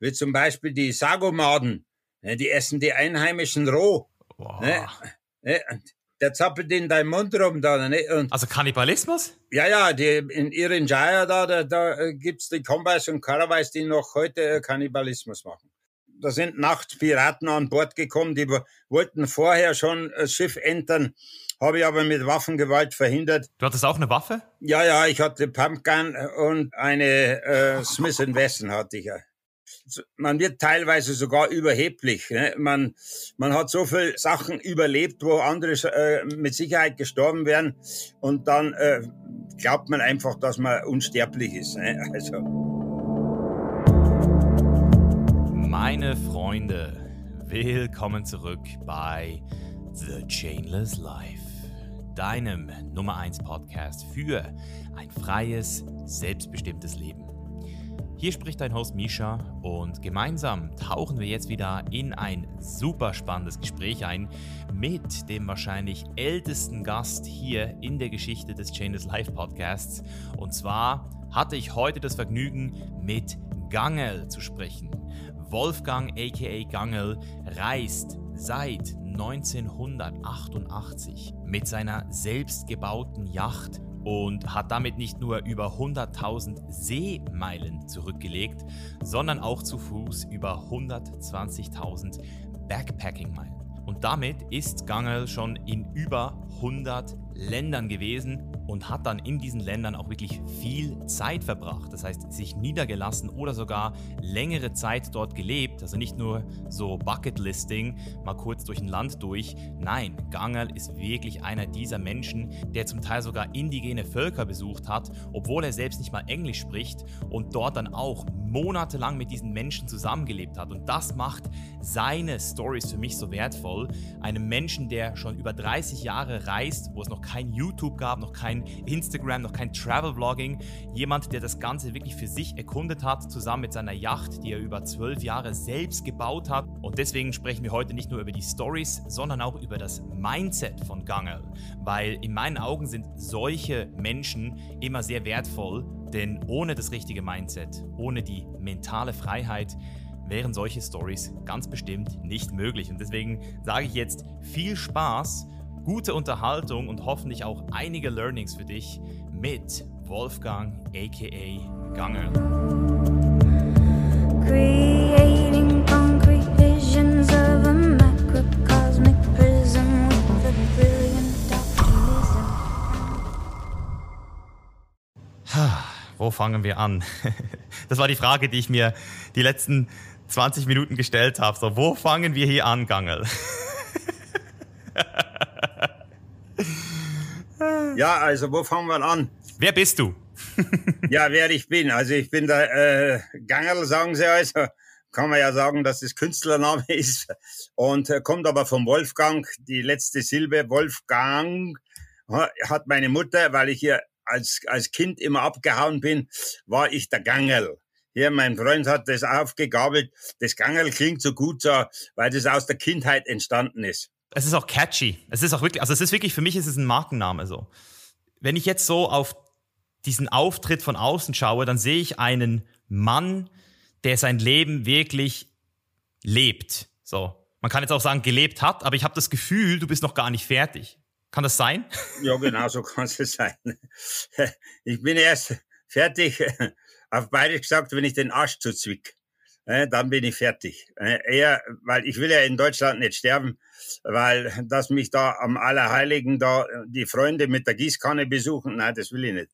wie zum Beispiel die Sagomaden. Ne, die essen die Einheimischen roh. Wow. Ne? Ne? Der zappelt in deinem Mund rum da. Ne? Und also Kannibalismus? Ja, ja, die, in ihren Jaya da, da, da äh, gibt's die Kombais und Karawais, die noch heute äh, Kannibalismus machen. Da sind nachts Piraten an Bord gekommen, die wollten vorher schon das Schiff entern, habe ich aber mit Waffengewalt verhindert. Du hattest auch eine Waffe? Ja, ja, ich hatte Pumpgun und eine äh, Smith Wesson hatte ich ja man wird teilweise sogar überheblich. Ne? Man, man hat so viel Sachen überlebt, wo andere äh, mit Sicherheit gestorben wären. Und dann äh, glaubt man einfach, dass man unsterblich ist. Ne? Also. Meine Freunde, willkommen zurück bei The Chainless Life, deinem Nummer 1 Podcast für ein freies, selbstbestimmtes Leben. Hier spricht dein Host Misha und gemeinsam tauchen wir jetzt wieder in ein super spannendes Gespräch ein mit dem wahrscheinlich ältesten Gast hier in der Geschichte des Chainless Life Podcasts. Und zwar hatte ich heute das Vergnügen, mit Gangel zu sprechen. Wolfgang aka Gangel reist seit 1988 mit seiner selbstgebauten Yacht und hat damit nicht nur über 100.000 Seemeilen zurückgelegt, sondern auch zu Fuß über 120.000 Backpacking-Meilen. Und damit ist Gangel schon in über 100 Ländern gewesen und hat dann in diesen Ländern auch wirklich viel Zeit verbracht. Das heißt, sich niedergelassen oder sogar längere Zeit dort gelebt. Also nicht nur so Bucketlisting, mal kurz durch ein Land durch. Nein, Gangerl ist wirklich einer dieser Menschen, der zum Teil sogar indigene Völker besucht hat, obwohl er selbst nicht mal Englisch spricht und dort dann auch monatelang mit diesen Menschen zusammengelebt hat. Und das macht seine Stories für mich so wertvoll. Einem Menschen, der schon über 30 Jahre reist, wo es noch kein YouTube gab, noch kein Instagram, noch kein Travel-Vlogging. Jemand, der das Ganze wirklich für sich erkundet hat, zusammen mit seiner Yacht, die er über zwölf Jahre selbst gebaut hat. Und deswegen sprechen wir heute nicht nur über die Stories, sondern auch über das Mindset von Gangel. Weil in meinen Augen sind solche Menschen immer sehr wertvoll, denn ohne das richtige Mindset, ohne die mentale Freiheit, wären solche Stories ganz bestimmt nicht möglich. Und deswegen sage ich jetzt viel Spaß gute Unterhaltung und hoffentlich auch einige Learnings für dich mit Wolfgang aka Gange. Creating concrete visions of a macrocosmic prism with a brilliant optimism. Wo fangen wir an? Das war die Frage, die ich mir die letzten 20 Minuten gestellt habe. So, wo fangen wir hier an, Gangel? Ja, also wo fangen wir an? Wer bist du? ja, wer ich bin. Also ich bin der äh, Gangerl, sagen sie also. Kann man ja sagen, dass das Künstlername ist. Und äh, kommt aber vom Wolfgang. Die letzte Silbe, Wolfgang, hat meine Mutter, weil ich hier als, als Kind immer abgehauen bin, war ich der Gangerl. Hier, mein Freund hat das aufgegabelt. Das Gangerl klingt so gut, so, weil das aus der Kindheit entstanden ist es ist auch catchy. Es ist auch wirklich, also es ist wirklich, für mich ist es ein Markenname so. Wenn ich jetzt so auf diesen Auftritt von außen schaue, dann sehe ich einen Mann, der sein Leben wirklich lebt. So. Man kann jetzt auch sagen, gelebt hat, aber ich habe das Gefühl, du bist noch gar nicht fertig. Kann das sein? Ja, genau so kann es sein. Ich bin erst fertig, auf beide gesagt, wenn ich den Arsch zuzwick dann bin ich fertig. Äh, eher, weil ich will ja in Deutschland nicht sterben, weil dass mich da am Allerheiligen da die Freunde mit der Gießkanne besuchen, nein, das will ich nicht.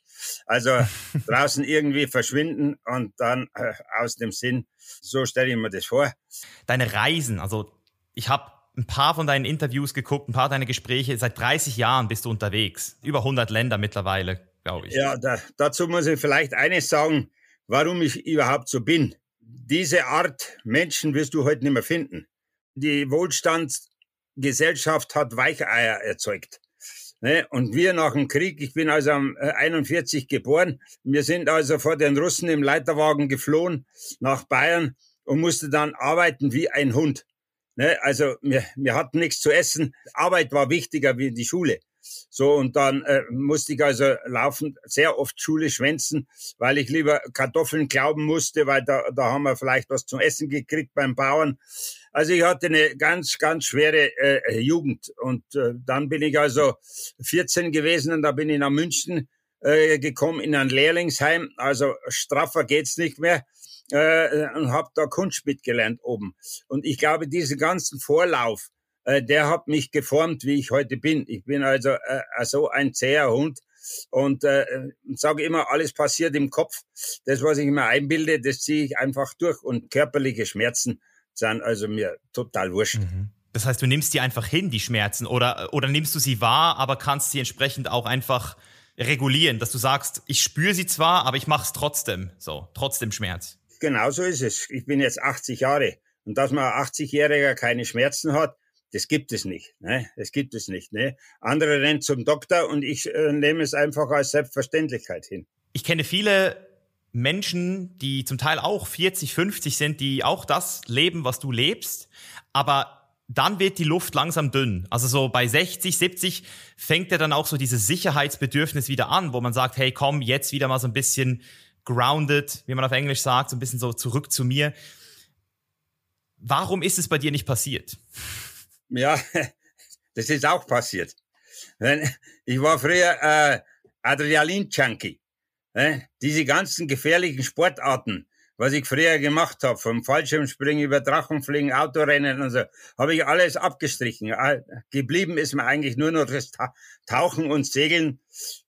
Also draußen irgendwie verschwinden und dann äh, aus dem Sinn, so stelle ich mir das vor. Deine Reisen, also ich habe ein paar von deinen Interviews geguckt, ein paar deiner Gespräche. Seit 30 Jahren bist du unterwegs. Über 100 Länder mittlerweile, glaube ich. Ja, da, dazu muss ich vielleicht eines sagen, warum ich überhaupt so bin diese Art Menschen wirst du heute nicht mehr finden. Die Wohlstandsgesellschaft hat Weicheier erzeugt. Ne? Und wir nach dem Krieg, ich bin also am 41 äh, geboren, wir sind also vor den Russen im Leiterwagen geflohen nach Bayern und mussten dann arbeiten wie ein Hund. Ne? Also wir, wir hatten nichts zu essen. Arbeit war wichtiger wie die Schule. So, und dann äh, musste ich also laufend sehr oft Schule schwänzen, weil ich lieber Kartoffeln glauben musste, weil da, da haben wir vielleicht was zum Essen gekriegt beim Bauern. Also ich hatte eine ganz, ganz schwere äh, Jugend. Und äh, dann bin ich also 14 gewesen und da bin ich nach München äh, gekommen in ein Lehrlingsheim. Also straffer geht's nicht mehr äh, und habe da Kunst mitgelernt oben. Und ich glaube, diesen ganzen Vorlauf, äh, der hat mich geformt, wie ich heute bin. Ich bin also äh, so ein zäher Hund und äh, sage immer, alles passiert im Kopf. Das, was ich mir einbilde, das ziehe ich einfach durch. Und körperliche Schmerzen sind also mir total wurscht. Mhm. Das heißt, du nimmst die einfach hin, die Schmerzen, oder, oder nimmst du sie wahr, aber kannst sie entsprechend auch einfach regulieren, dass du sagst, ich spüre sie zwar, aber ich mache es trotzdem, so, trotzdem Schmerz. Genau so ist es. Ich bin jetzt 80 Jahre und dass man 80-Jähriger keine Schmerzen hat, das gibt es nicht. Ne? Das gibt es nicht. Ne? Andere rennen zum Doktor und ich äh, nehme es einfach als Selbstverständlichkeit hin. Ich kenne viele Menschen, die zum Teil auch 40, 50 sind, die auch das leben, was du lebst, aber dann wird die Luft langsam dünn. Also so bei 60, 70 fängt ja dann auch so dieses Sicherheitsbedürfnis wieder an, wo man sagt, hey, komm, jetzt wieder mal so ein bisschen grounded, wie man auf Englisch sagt, so ein bisschen so zurück zu mir. Warum ist es bei dir nicht passiert? Ja, das ist auch passiert. Ich war früher äh, Adrenalin-Junkie. Diese ganzen gefährlichen Sportarten, was ich früher gemacht habe, vom Fallschirmspringen über Drachenfliegen, Autorennen und so, habe ich alles abgestrichen. Geblieben ist mir eigentlich nur noch das Tauchen und Segeln,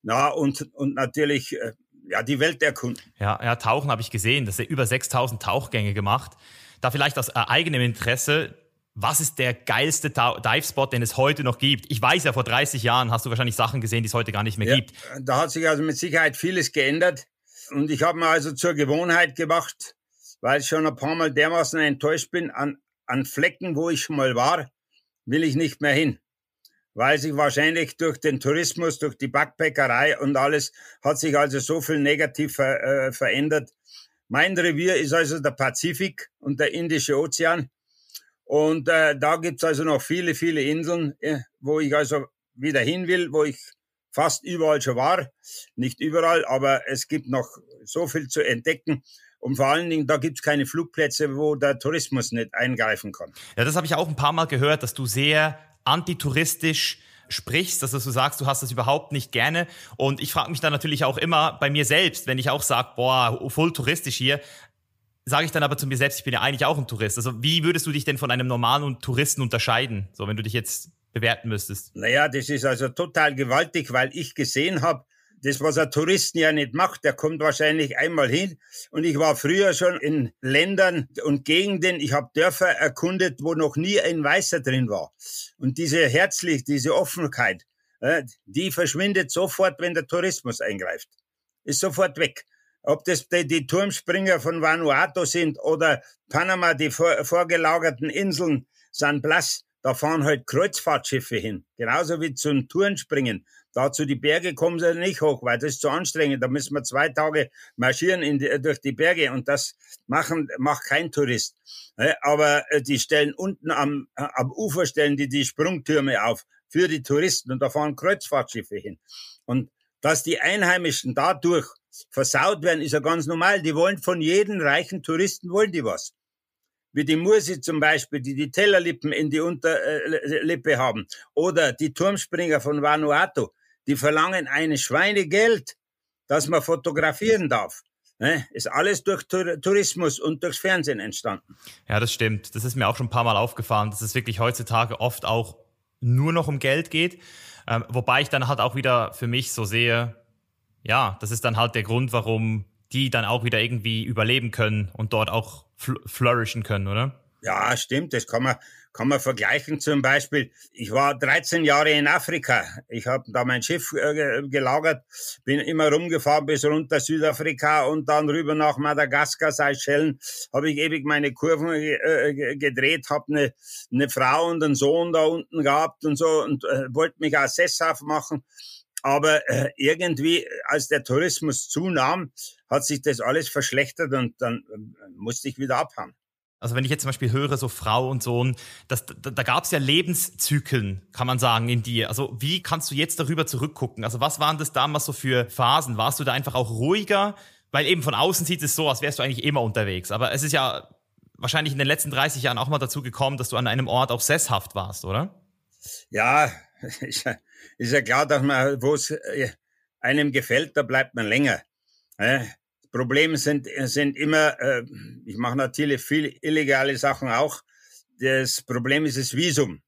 na und und natürlich äh, ja die Welt erkunden. Ja, ja, Tauchen habe ich gesehen, dass er über 6000 Tauchgänge gemacht. Da vielleicht aus äh, eigenem Interesse was ist der geilste Dive-Spot, den es heute noch gibt? Ich weiß ja, vor 30 Jahren hast du wahrscheinlich Sachen gesehen, die es heute gar nicht mehr ja, gibt. Da hat sich also mit Sicherheit vieles geändert. Und ich habe mir also zur Gewohnheit gemacht, weil ich schon ein paar Mal dermaßen enttäuscht bin, an, an Flecken, wo ich schon mal war, will ich nicht mehr hin. Weil sich wahrscheinlich durch den Tourismus, durch die Backpackerei und alles, hat sich also so viel negativ ver, äh, verändert. Mein Revier ist also der Pazifik und der Indische Ozean. Und äh, da gibt's also noch viele, viele Inseln, äh, wo ich also wieder hin will, wo ich fast überall schon war. Nicht überall, aber es gibt noch so viel zu entdecken. Und vor allen Dingen, da gibt's keine Flugplätze, wo der Tourismus nicht eingreifen kann. Ja, das habe ich auch ein paar Mal gehört, dass du sehr antitouristisch sprichst, dass du sagst, du hast das überhaupt nicht gerne. Und ich frage mich dann natürlich auch immer bei mir selbst, wenn ich auch sage, boah, voll touristisch hier, sage ich dann aber zu mir selbst, ich bin ja eigentlich auch ein Tourist. Also wie würdest du dich denn von einem normalen Touristen unterscheiden, so wenn du dich jetzt bewerten müsstest? Naja, das ist also total gewaltig, weil ich gesehen habe, das, was ein Touristen ja nicht macht, der kommt wahrscheinlich einmal hin. Und ich war früher schon in Ländern und Gegenden, ich habe Dörfer erkundet, wo noch nie ein Weißer drin war. Und diese Herzlich, diese Offenheit, äh, die verschwindet sofort, wenn der Tourismus eingreift. Ist sofort weg ob das die, die Turmspringer von Vanuatu sind oder Panama, die vor, vorgelagerten Inseln San Blas, da fahren halt Kreuzfahrtschiffe hin. Genauso wie zum Tourenspringen. Dazu die Berge kommen sie nicht hoch, weil das ist zu anstrengend. Da müssen wir zwei Tage marschieren die, durch die Berge und das machen, macht kein Tourist. Aber äh, die stellen unten am, am Ufer stellen die die Sprungtürme auf für die Touristen und da fahren Kreuzfahrtschiffe hin. Und dass die Einheimischen dadurch versaut werden, ist ja ganz normal. Die wollen von jedem reichen Touristen, wollen die was. Wie die Mursi zum Beispiel, die die Tellerlippen in die Unterlippe haben. Oder die Turmspringer von Vanuatu, die verlangen eine Schweinegeld, dass man fotografieren darf. Ne? Ist alles durch Tourismus und durchs Fernsehen entstanden. Ja, das stimmt. Das ist mir auch schon ein paar Mal aufgefallen, dass es wirklich heutzutage oft auch nur noch um Geld geht. Ähm, wobei ich dann halt auch wieder für mich so sehe, ja, das ist dann halt der Grund, warum die dann auch wieder irgendwie überleben können und dort auch fl flourishen können, oder? Ja, stimmt. Das kann man, kann man vergleichen. Zum Beispiel, ich war 13 Jahre in Afrika. Ich habe da mein Schiff äh, gelagert, bin immer rumgefahren bis runter Südafrika und dann rüber nach Madagaskar, Seychellen. Habe ich ewig meine Kurven äh, gedreht, habe eine, eine Frau und einen Sohn da unten gehabt und so und äh, wollte mich auch sesshaft machen. Aber äh, irgendwie, als der Tourismus zunahm, hat sich das alles verschlechtert und dann äh, musste ich wieder abhauen. Also wenn ich jetzt zum Beispiel höre, so Frau und Sohn, das, da, da gab es ja Lebenszyklen, kann man sagen, in dir. Also wie kannst du jetzt darüber zurückgucken? Also was waren das damals so für Phasen? Warst du da einfach auch ruhiger? Weil eben von außen sieht es so, als wärst du eigentlich immer unterwegs. Aber es ist ja wahrscheinlich in den letzten 30 Jahren auch mal dazu gekommen, dass du an einem Ort auch sesshaft warst, oder? Ja, ja, ist ja klar, dass man, wo es äh, einem gefällt, da bleibt man länger. Problem sind, sind immer, äh, ich mache natürlich viel illegale Sachen auch. Das Problem ist das Visum.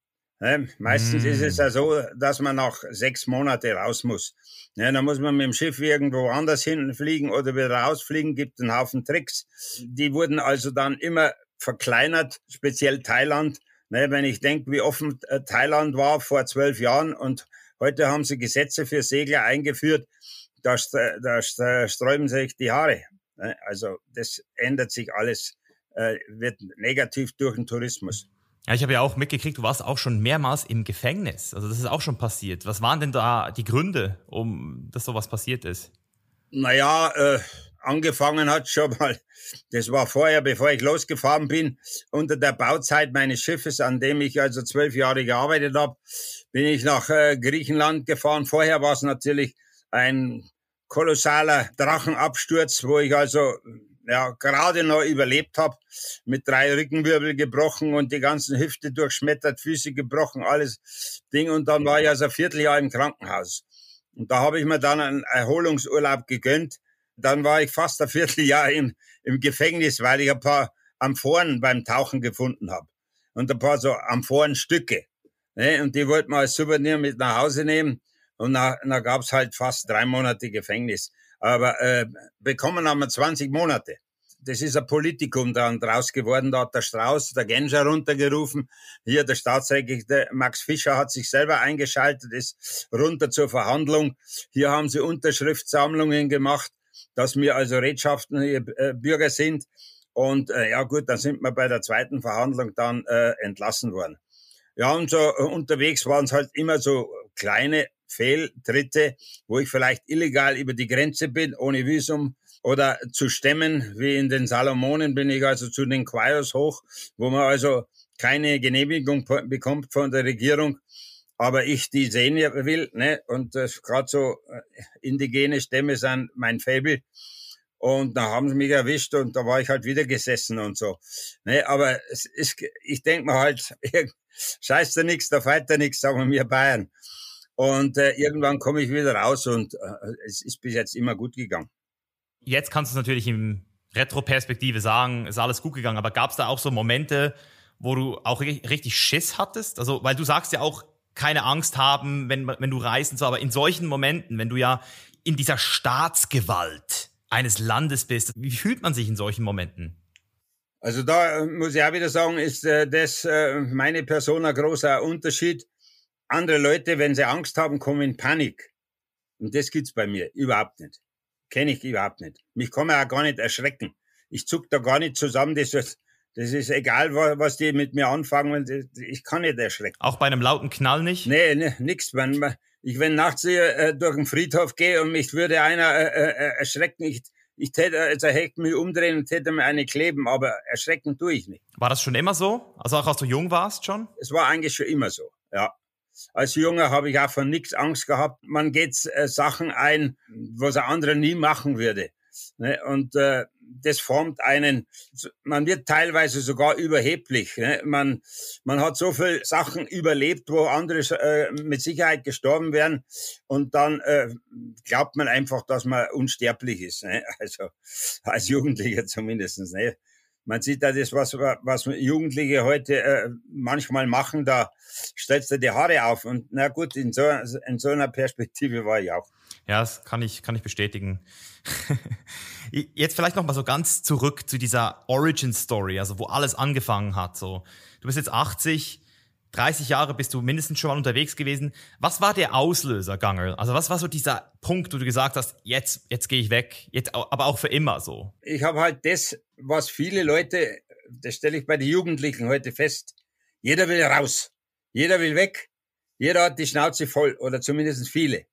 Meistens mm. ist es mm. ja so, dass man nach sechs Monate raus muss. Ja, dann muss man mit dem Schiff irgendwo anders hinfliegen oder wieder rausfliegen, gibt einen Haufen Tricks. Die wurden also dann immer verkleinert, speziell Thailand. Ne, wenn ich denke, wie offen äh, Thailand war vor zwölf Jahren und heute haben sie Gesetze für Segler eingeführt, da, da sträuben sich die Haare. Ne? Also das ändert sich alles, äh, wird negativ durch den Tourismus. Ja, ich habe ja auch mitgekriegt, du warst auch schon mehrmals im Gefängnis. Also das ist auch schon passiert. Was waren denn da die Gründe, um dass sowas passiert ist? Naja, äh, angefangen hat schon mal, das war vorher, bevor ich losgefahren bin, unter der Bauzeit meines Schiffes, an dem ich also zwölf Jahre gearbeitet habe, bin ich nach äh, Griechenland gefahren. Vorher war es natürlich ein kolossaler Drachenabsturz, wo ich also ja gerade noch überlebt habe, mit drei Rückenwirbel gebrochen und die ganzen Hüfte durchschmettert, Füße gebrochen, alles Ding. Und dann war ich also ein Vierteljahr im Krankenhaus. Und da habe ich mir dann einen Erholungsurlaub gegönnt. Dann war ich fast ein Vierteljahr im, im Gefängnis, weil ich ein paar Amphoren beim Tauchen gefunden habe. Und ein paar so Amphorenstücke. Ne? Und die wollten wir als Souvenir mit nach Hause nehmen. Und da, da gab es halt fast drei Monate Gefängnis. Aber äh, bekommen haben wir 20 Monate. Das ist ein Politikum dann draus geworden. Da hat der Strauß, der Genscher runtergerufen. Hier der Staatssekretär Max Fischer hat sich selber eingeschaltet, ist runter zur Verhandlung. Hier haben sie Unterschriftsammlungen gemacht, dass wir also Redschaften äh, Bürger sind. Und äh, ja gut, dann sind wir bei der zweiten Verhandlung dann äh, entlassen worden. Ja, und so äh, unterwegs waren es halt immer so kleine Fehltritte, wo ich vielleicht illegal über die Grenze bin, ohne Visum oder zu stemmen, wie in den Salomonen bin ich also zu den Quaios hoch, wo man also keine Genehmigung bekommt von der Regierung, aber ich die sehen will, ne? Und äh, gerade so äh, indigene Stämme sind mein Faible. Und da haben sie mich erwischt und da war ich halt wieder gesessen und so. Ne, aber es ist, ich denk mir halt, scheiß da nix, da feit da nix, sagen wir Bayern. Und äh, irgendwann komme ich wieder raus und äh, es ist bis jetzt immer gut gegangen. Jetzt kannst du es natürlich im Retroperspektive sagen, ist alles gut gegangen, aber gab es da auch so Momente, wo du auch richtig Schiss hattest? Also, weil du sagst ja auch, keine Angst haben, wenn, wenn du reist und so, aber in solchen Momenten, wenn du ja in dieser Staatsgewalt eines Landes bist, wie fühlt man sich in solchen Momenten? Also da äh, muss ich auch wieder sagen, ist äh, das äh, meine Person ein großer Unterschied. Andere Leute, wenn sie Angst haben, kommen in Panik. Und das gibt's bei mir überhaupt nicht. Kenne ich überhaupt nicht. Mich kann man auch gar nicht erschrecken. Ich zuck da gar nicht zusammen. Das ist, das ist egal, was die mit mir anfangen. Ich kann nicht erschrecken. Auch bei einem lauten Knall nicht? Nee, nee nix. Wenn, ich, wenn nachts äh, durch den Friedhof gehe und mich würde einer äh, äh erschrecken, ich, ich täte, also hätte mich umdrehen und täte mir eine kleben, aber erschrecken tue ich nicht. War das schon immer so? Also auch als du jung warst schon? Es war eigentlich schon immer so, ja. Als Junge habe ich auch von nichts Angst gehabt. Man geht äh, Sachen ein, was ein anderer nie machen würde. Ne? Und äh, das formt einen, man wird teilweise sogar überheblich. Ne? Man, man hat so viel Sachen überlebt, wo andere äh, mit Sicherheit gestorben wären. Und dann äh, glaubt man einfach, dass man unsterblich ist. Ne? Also als Jugendlicher zumindestens. Ne? Man sieht da das, was, was Jugendliche heute äh, manchmal machen, da stellst du die Haare auf. Und na gut, in so, in so einer Perspektive war ich auch. Ja, das kann ich, kann ich bestätigen. Jetzt vielleicht noch mal so ganz zurück zu dieser Origin Story, also wo alles angefangen hat. So, du bist jetzt 80, 30 Jahre bist du mindestens schon mal unterwegs gewesen. Was war der Auslöser, Gangel? Also was war so dieser Punkt, wo du gesagt hast, jetzt, jetzt gehe ich weg, jetzt, aber auch für immer so? Ich habe halt das, was viele Leute, das stelle ich bei den Jugendlichen heute fest. Jeder will raus, jeder will weg, jeder hat die Schnauze voll oder zumindest viele.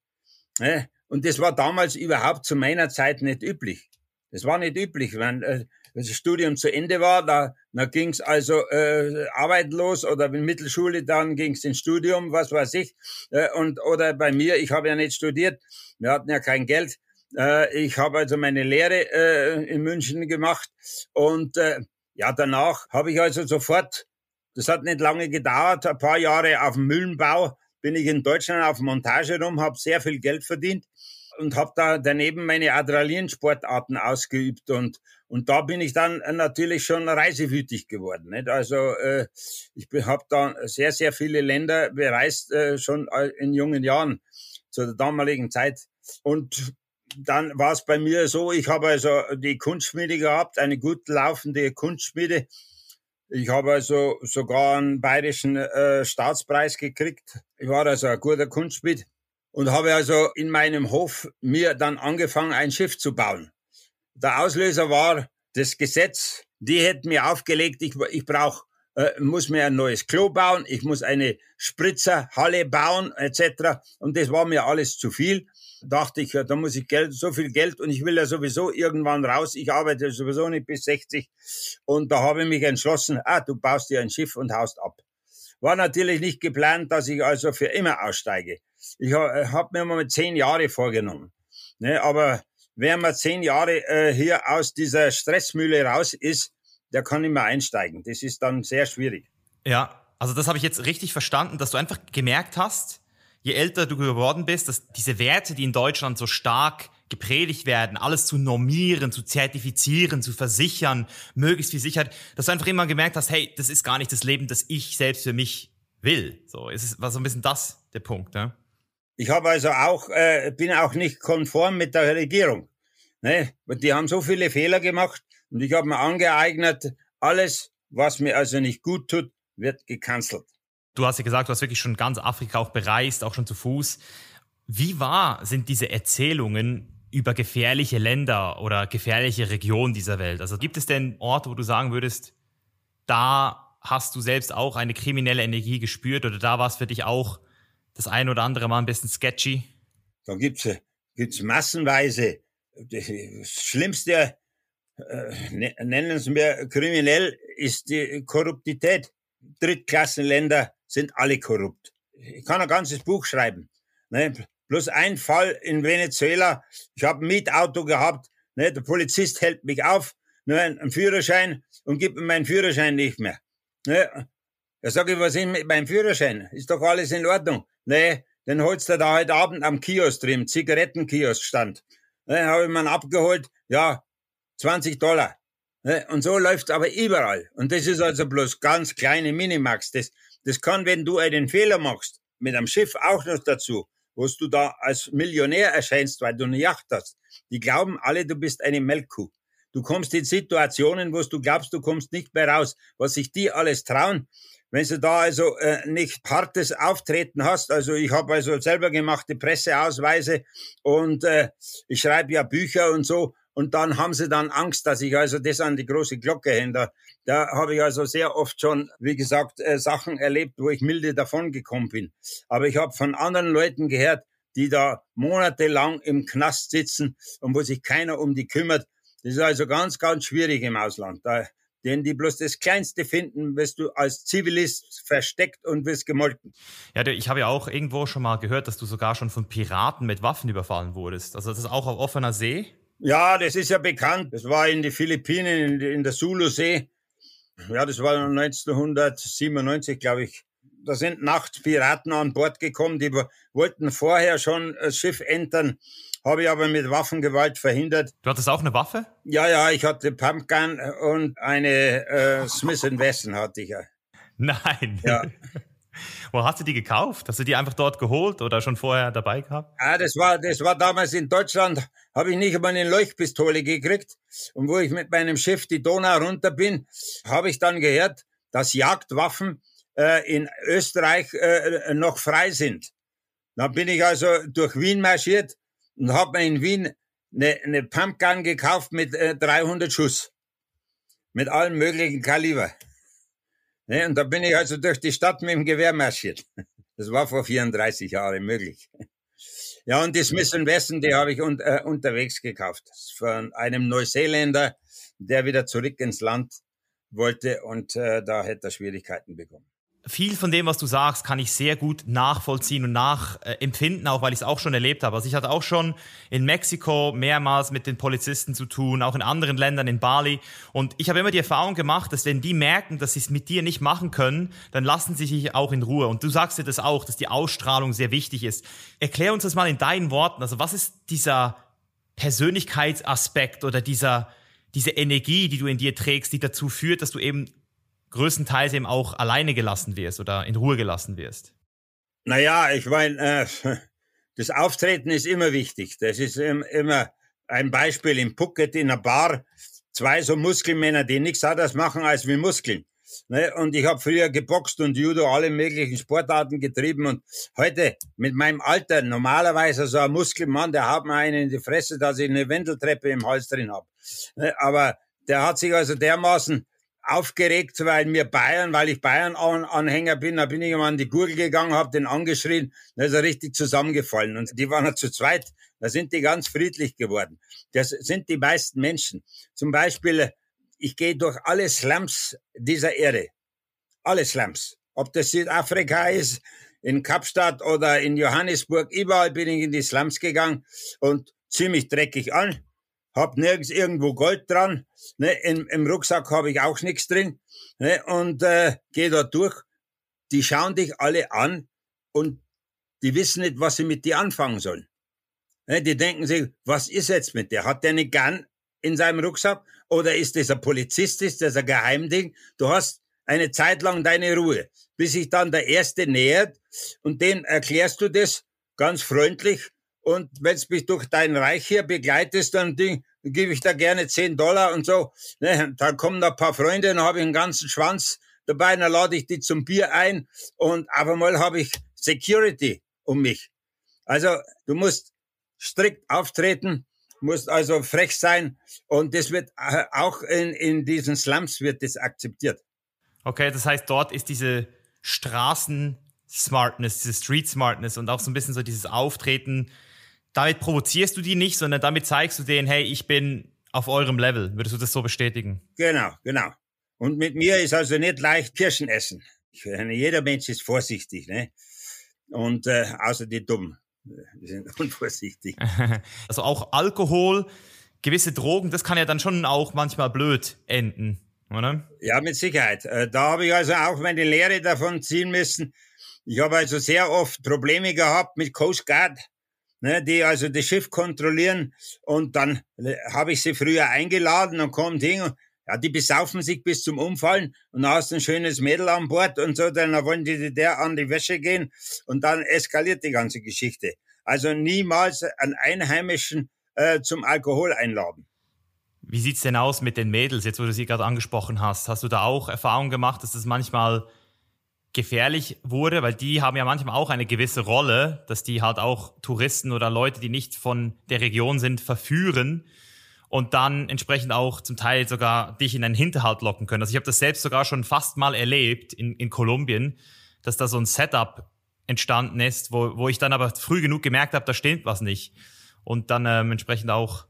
Und das war damals überhaupt zu meiner Zeit nicht üblich. Das war nicht üblich. Wenn äh, das Studium zu Ende war, da, da ging es also äh, arbeitslos oder in Mittelschule, dann ging es ins Studium, was weiß ich. Äh, und oder bei mir, ich habe ja nicht studiert, wir hatten ja kein Geld. Äh, ich habe also meine Lehre äh, in München gemacht und äh, ja, danach habe ich also sofort, das hat nicht lange gedauert, ein paar Jahre auf dem Mühlenbau bin ich in Deutschland auf Montage rum, habe sehr viel Geld verdient und habe da daneben meine Adrenalinsportarten ausgeübt und und da bin ich dann natürlich schon reisewütig geworden. Nicht? Also äh, ich habe da sehr sehr viele Länder bereist äh, schon in jungen Jahren zu der damaligen Zeit und dann war es bei mir so, ich habe also die Kunstschmiede gehabt, eine gut laufende Kunstschmiede. Ich habe also sogar einen bayerischen äh, Staatspreis gekriegt. Ich war also ein guter Kunstschmied und habe also in meinem Hof mir dann angefangen, ein Schiff zu bauen. Der Auslöser war das Gesetz. Die hätten mir aufgelegt, ich, ich brauche äh, muss mir ein neues Klo bauen, ich muss eine Spritzerhalle bauen etc. Und das war mir alles zu viel dachte ich, ja, da muss ich Geld, so viel Geld und ich will ja sowieso irgendwann raus. Ich arbeite sowieso nicht bis 60 und da habe ich mich entschlossen, ah, du baust dir ein Schiff und haust ab. War natürlich nicht geplant, dass ich also für immer aussteige. Ich habe hab mir mal zehn Jahre vorgenommen. Ne, aber wer mal zehn Jahre äh, hier aus dieser Stressmühle raus ist, der kann nicht mehr einsteigen. Das ist dann sehr schwierig. Ja, also das habe ich jetzt richtig verstanden, dass du einfach gemerkt hast, je älter du geworden bist, dass diese Werte, die in Deutschland so stark gepredigt werden, alles zu normieren, zu zertifizieren, zu versichern, möglichst viel Sicherheit, dass du einfach immer gemerkt hast, hey, das ist gar nicht das Leben, das ich selbst für mich will. So, es war so ein bisschen das der Punkt, ne? Ich habe also auch, äh, bin auch nicht konform mit der Regierung. Ne? Die haben so viele Fehler gemacht und ich habe mir angeeignet, alles, was mir also nicht gut tut, wird gecancelt. Du hast ja gesagt, du hast wirklich schon ganz Afrika auch bereist, auch schon zu Fuß. Wie wahr sind diese Erzählungen über gefährliche Länder oder gefährliche Regionen dieser Welt? Also gibt es denn Orte, wo du sagen würdest, da hast du selbst auch eine kriminelle Energie gespürt oder da war es für dich auch das ein oder andere Mal ein bisschen sketchy? Da gibt's gibt's massenweise. Das Schlimmste, äh, ne, nennen es mir kriminell, ist die Korruptität. Drittklassenländer sind alle korrupt. Ich kann ein ganzes Buch schreiben. Ne? Bloß ein Fall in Venezuela. Ich habe ein Mietauto gehabt. Ne? Der Polizist hält mich auf, ne? einen Führerschein und gibt mir meinen Führerschein nicht mehr. Ne? Da sage ich, was ist mit meinem Führerschein? Ist doch alles in Ordnung. Ne, den holst du da heute Abend am Kiosk drin, Zigarettenkiosk stand. Ne, habe ich mir abgeholt, ja, 20 Dollar. Ne, und so läuft's aber überall. Und das ist also bloß ganz kleine Minimax. Das, das kann, wenn du einen Fehler machst, mit einem Schiff auch noch dazu, wo du da als Millionär erscheinst, weil du eine Yacht hast. Die glauben alle, du bist eine Melkkuh. Du kommst in Situationen, wo du glaubst, du kommst nicht mehr raus. Was sich die alles trauen, wenn du da also äh, nicht hartes Auftreten hast, also ich habe also selber gemachte Presseausweise und äh, ich schreibe ja Bücher und so und dann haben sie dann Angst, dass ich also das an die große Glocke hänge. Da, habe ich also sehr oft schon, wie gesagt, äh, Sachen erlebt, wo ich milde davon gekommen bin. Aber ich habe von anderen Leuten gehört, die da monatelang im Knast sitzen und wo sich keiner um die kümmert. Das ist also ganz, ganz schwierig im Ausland. Da, denn die bloß das Kleinste finden, wirst du als Zivilist versteckt und wirst gemolken. Ja, ich habe ja auch irgendwo schon mal gehört, dass du sogar schon von Piraten mit Waffen überfallen wurdest. Also das ist auch auf offener See? Ja, das ist ja bekannt. Das war in die Philippinen, in, in der Sulu-See. Ja, das war 1997, glaube ich. Da sind nachts Piraten an Bord gekommen, die wollten vorher schon das Schiff entern, habe ich aber mit Waffengewalt verhindert. Du hattest auch eine Waffe? Ja, ja, ich hatte Pumpgun und eine äh, Smith Wesson hatte ich ja. Nein. Ja. Wo hast du die gekauft? Hast du die einfach dort geholt oder schon vorher dabei gehabt? Ah, das war, das war damals in Deutschland, habe ich nicht einmal eine Leuchtpistole gekriegt. Und wo ich mit meinem Schiff die Donau runter bin, habe ich dann gehört, dass Jagdwaffen äh, in Österreich äh, noch frei sind. Dann bin ich also durch Wien marschiert und habe mir in Wien eine, eine Pumpgun gekauft mit äh, 300 Schuss. Mit allen möglichen Kaliber. Ne, und da bin ich also durch die Stadt mit dem Gewehr marschiert. Das war vor 34 Jahren möglich. Ja, und die Smith Wesson, die habe ich un äh, unterwegs gekauft. Von einem Neuseeländer, der wieder zurück ins Land wollte und äh, da hätte er Schwierigkeiten bekommen viel von dem, was du sagst, kann ich sehr gut nachvollziehen und nachempfinden, auch weil ich es auch schon erlebt habe. Also ich hatte auch schon in Mexiko mehrmals mit den Polizisten zu tun, auch in anderen Ländern, in Bali. Und ich habe immer die Erfahrung gemacht, dass wenn die merken, dass sie es mit dir nicht machen können, dann lassen sie sich auch in Ruhe. Und du sagst dir das auch, dass die Ausstrahlung sehr wichtig ist. Erklär uns das mal in deinen Worten. Also was ist dieser Persönlichkeitsaspekt oder dieser, diese Energie, die du in dir trägst, die dazu führt, dass du eben größtenteils eben auch alleine gelassen wirst oder in Ruhe gelassen wirst? Naja, ich meine, äh, das Auftreten ist immer wichtig. Das ist immer ein Beispiel im Phuket in einer Bar. Zwei so Muskelmänner, die nichts anderes machen als wie Muskeln. Ne? Und ich habe früher geboxt und Judo, alle möglichen Sportarten getrieben. Und heute mit meinem Alter, normalerweise so ein Muskelmann, der hat mir einen in die Fresse, dass ich eine Wendeltreppe im Hals drin habe. Ne? Aber der hat sich also dermaßen aufgeregt, weil mir Bayern, weil ich Bayern-Anhänger bin, da bin ich immer an die Gurgel gegangen, habe den angeschrien, da ist er richtig zusammengefallen. Und die waren ja zu zweit, da sind die ganz friedlich geworden. Das sind die meisten Menschen. Zum Beispiel, ich gehe durch alle Slums dieser Erde. Alle Slums. Ob das Südafrika ist, in Kapstadt oder in Johannesburg, überall bin ich in die Slums gegangen und ziemlich dreckig an hab nirgends irgendwo Gold dran, ne, im, im Rucksack habe ich auch nichts drin, ne, und äh, gehe da durch. Die schauen dich alle an und die wissen nicht, was sie mit dir anfangen sollen. Ne, die denken sich, was ist jetzt mit dir? Hat der eine Gun in seinem Rucksack oder ist das ein Polizist, ist das ein Geheimding? Du hast eine Zeit lang deine Ruhe, bis sich dann der Erste nähert und dem erklärst du das ganz freundlich und wenn du mich durch dein Reich hier begleitest, dann Ding, gebe ich da gerne 10 Dollar und so. Ne, dann kommen da ein paar Freunde, dann habe ich einen ganzen Schwanz dabei, dann lade ich die zum Bier ein und auf einmal habe ich Security um mich. Also du musst strikt auftreten, musst also frech sein und das wird äh, auch in, in diesen Slums wird das akzeptiert. Okay, das heißt, dort ist diese Straßen-Smartness, diese Street-Smartness und auch so ein bisschen so dieses Auftreten, damit provozierst du die nicht, sondern damit zeigst du denen, hey, ich bin auf eurem Level. Würdest du das so bestätigen? Genau, genau. Und mit mir ist also nicht leicht Kirschen essen. Jeder Mensch ist vorsichtig, ne? Und äh, außer die Dummen. Die sind unvorsichtig. Also auch Alkohol, gewisse Drogen, das kann ja dann schon auch manchmal blöd enden, oder? Ja, mit Sicherheit. Äh, da habe ich also auch meine Lehre davon ziehen müssen. Ich habe also sehr oft Probleme gehabt mit Coast Guard ne, die also das Schiff kontrollieren. Und dann äh, habe ich sie früher eingeladen und kommt hin. Ja, die besaufen sich bis zum Umfallen und dann hast du ein schönes Mädel an Bord und so, dann wollen die der an die Wäsche gehen und dann eskaliert die ganze Geschichte. Also niemals einen Einheimischen äh, zum Alkohol einladen. Wie sieht's denn aus mit den Mädels, jetzt wo du sie gerade angesprochen hast? Hast du da auch Erfahrung gemacht, dass das manchmal gefährlich wurde, weil die haben ja manchmal auch eine gewisse Rolle, dass die halt auch Touristen oder Leute, die nicht von der Region sind, verführen und dann entsprechend auch zum Teil sogar dich in einen Hinterhalt locken können. Also ich habe das selbst sogar schon fast mal erlebt in, in Kolumbien, dass da so ein Setup entstanden ist, wo, wo ich dann aber früh genug gemerkt habe, da stimmt was nicht und dann ähm, entsprechend auch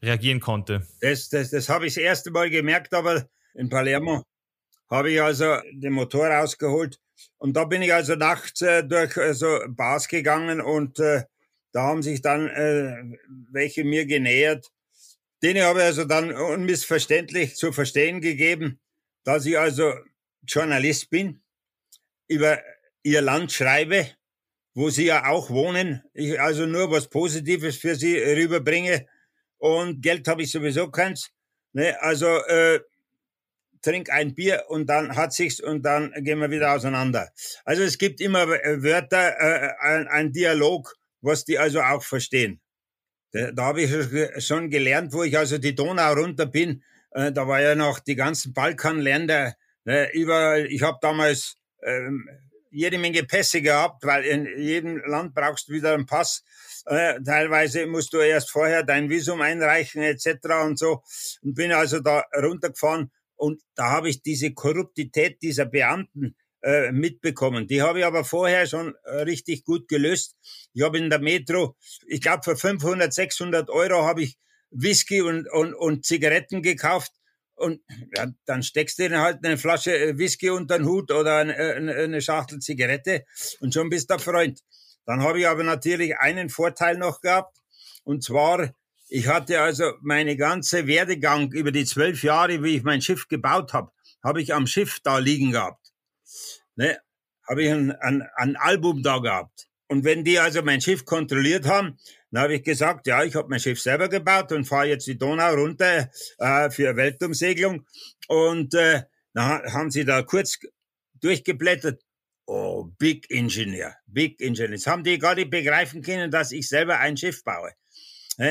reagieren konnte. Das, das, das habe ich das erste Mal gemerkt, aber in Palermo habe ich also den Motor rausgeholt und da bin ich also nachts äh, durch äh, so Bars gegangen und äh, da haben sich dann äh, welche mir genähert. Denen habe ich also dann unmissverständlich zu verstehen gegeben, dass ich also Journalist bin, über ihr Land schreibe, wo sie ja auch wohnen. Ich also nur was Positives für sie rüberbringe und Geld habe ich sowieso keins. Ne? Also äh, trink ein Bier und dann hat sich's und dann gehen wir wieder auseinander. Also es gibt immer äh, Wörter, äh, ein, ein Dialog, was die also auch verstehen. Da, da habe ich schon gelernt, wo ich also die Donau runter bin. Äh, da war ja noch die ganzen Balkanländer äh, überall. Ich habe damals ähm, jede Menge Pässe gehabt, weil in jedem Land brauchst du wieder einen Pass. Äh, teilweise musst du erst vorher dein Visum einreichen etc. und so. Und bin also da runtergefahren und da habe ich diese Korruptität dieser Beamten äh, mitbekommen. Die habe ich aber vorher schon äh, richtig gut gelöst. Ich habe in der Metro, ich glaube für 500, 600 Euro habe ich Whisky und, und, und Zigaretten gekauft. Und ja, dann steckst du dir halt eine Flasche äh, Whisky unter den Hut oder eine, eine Schachtel Zigarette und schon bist du Freund. Dann habe ich aber natürlich einen Vorteil noch gehabt. Und zwar, ich hatte also meine ganze Werdegang über die zwölf Jahre, wie ich mein Schiff gebaut habe, habe ich am Schiff da liegen gehabt. Ne? Habe ich ein, ein, ein Album da gehabt. Und wenn die also mein Schiff kontrolliert haben, dann habe ich gesagt, ja, ich habe mein Schiff selber gebaut und fahre jetzt die Donau runter äh, für Weltumsegelung. Und äh, dann haben sie da kurz durchgeblättert. Oh, Big Engineer, Big Engineer. Jetzt haben die gar nicht begreifen können, dass ich selber ein Schiff baue.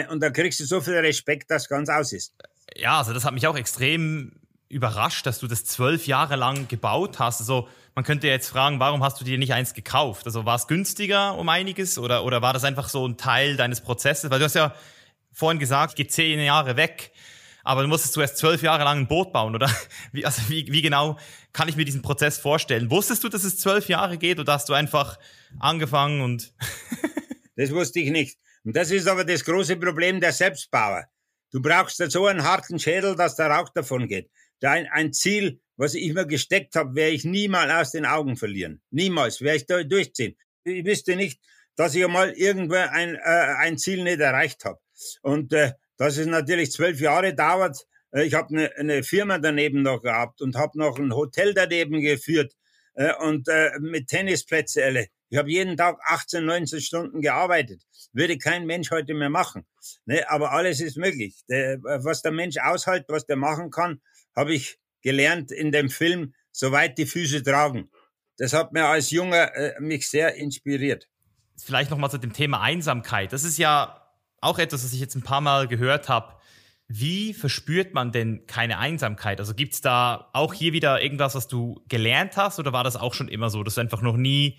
Und da kriegst du so viel Respekt, dass ganz aus ist. Ja, also das hat mich auch extrem überrascht, dass du das zwölf Jahre lang gebaut hast. Also man könnte jetzt fragen, warum hast du dir nicht eins gekauft? Also war es günstiger um einiges oder, oder war das einfach so ein Teil deines Prozesses? Weil du hast ja vorhin gesagt, geht zehn Jahre weg, aber du musstest zuerst zwölf Jahre lang ein Boot bauen, oder? Wie, also wie, wie genau kann ich mir diesen Prozess vorstellen? Wusstest du, dass es zwölf Jahre geht oder hast du einfach angefangen und... das wusste ich nicht. Und das ist aber das große Problem der Selbstbauer. Du brauchst so einen harten Schädel, dass der Rauch davon geht. Ein, ein Ziel, was ich mir gesteckt habe, werde ich niemals aus den Augen verlieren. Niemals werde ich da durchziehen. Ich wüsste nicht, dass ich einmal irgendwo ein, äh, ein Ziel nicht erreicht habe. Und äh, dass es natürlich zwölf Jahre dauert. Äh, ich habe eine, eine Firma daneben noch gehabt und habe noch ein Hotel daneben geführt äh, und äh, mit Tennisplätze alle. Ich habe jeden Tag 18, 19 Stunden gearbeitet. Würde kein Mensch heute mehr machen. Ne? Aber alles ist möglich. Der, was der Mensch aushält, was der machen kann, habe ich gelernt in dem Film, soweit die Füße tragen. Das hat mir als Junger äh, mich sehr inspiriert. Vielleicht nochmal zu dem Thema Einsamkeit. Das ist ja auch etwas, was ich jetzt ein paar Mal gehört habe. Wie verspürt man denn keine Einsamkeit? Also gibt es da auch hier wieder irgendwas, was du gelernt hast oder war das auch schon immer so, dass du einfach noch nie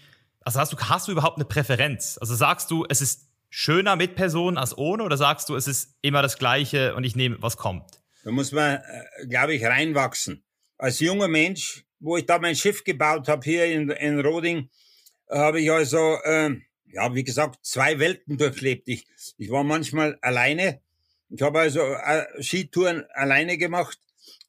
also hast du, hast du überhaupt eine Präferenz? Also sagst du, es ist schöner mit Personen als ohne oder sagst du, es ist immer das Gleiche und ich nehme, was kommt? Da muss man, äh, glaube ich, reinwachsen. Als junger Mensch, wo ich da mein Schiff gebaut habe hier in, in Roding, habe ich also, äh, ja, wie gesagt, zwei Welten durchlebt. Ich, ich war manchmal alleine. Ich habe also äh, Skitouren alleine gemacht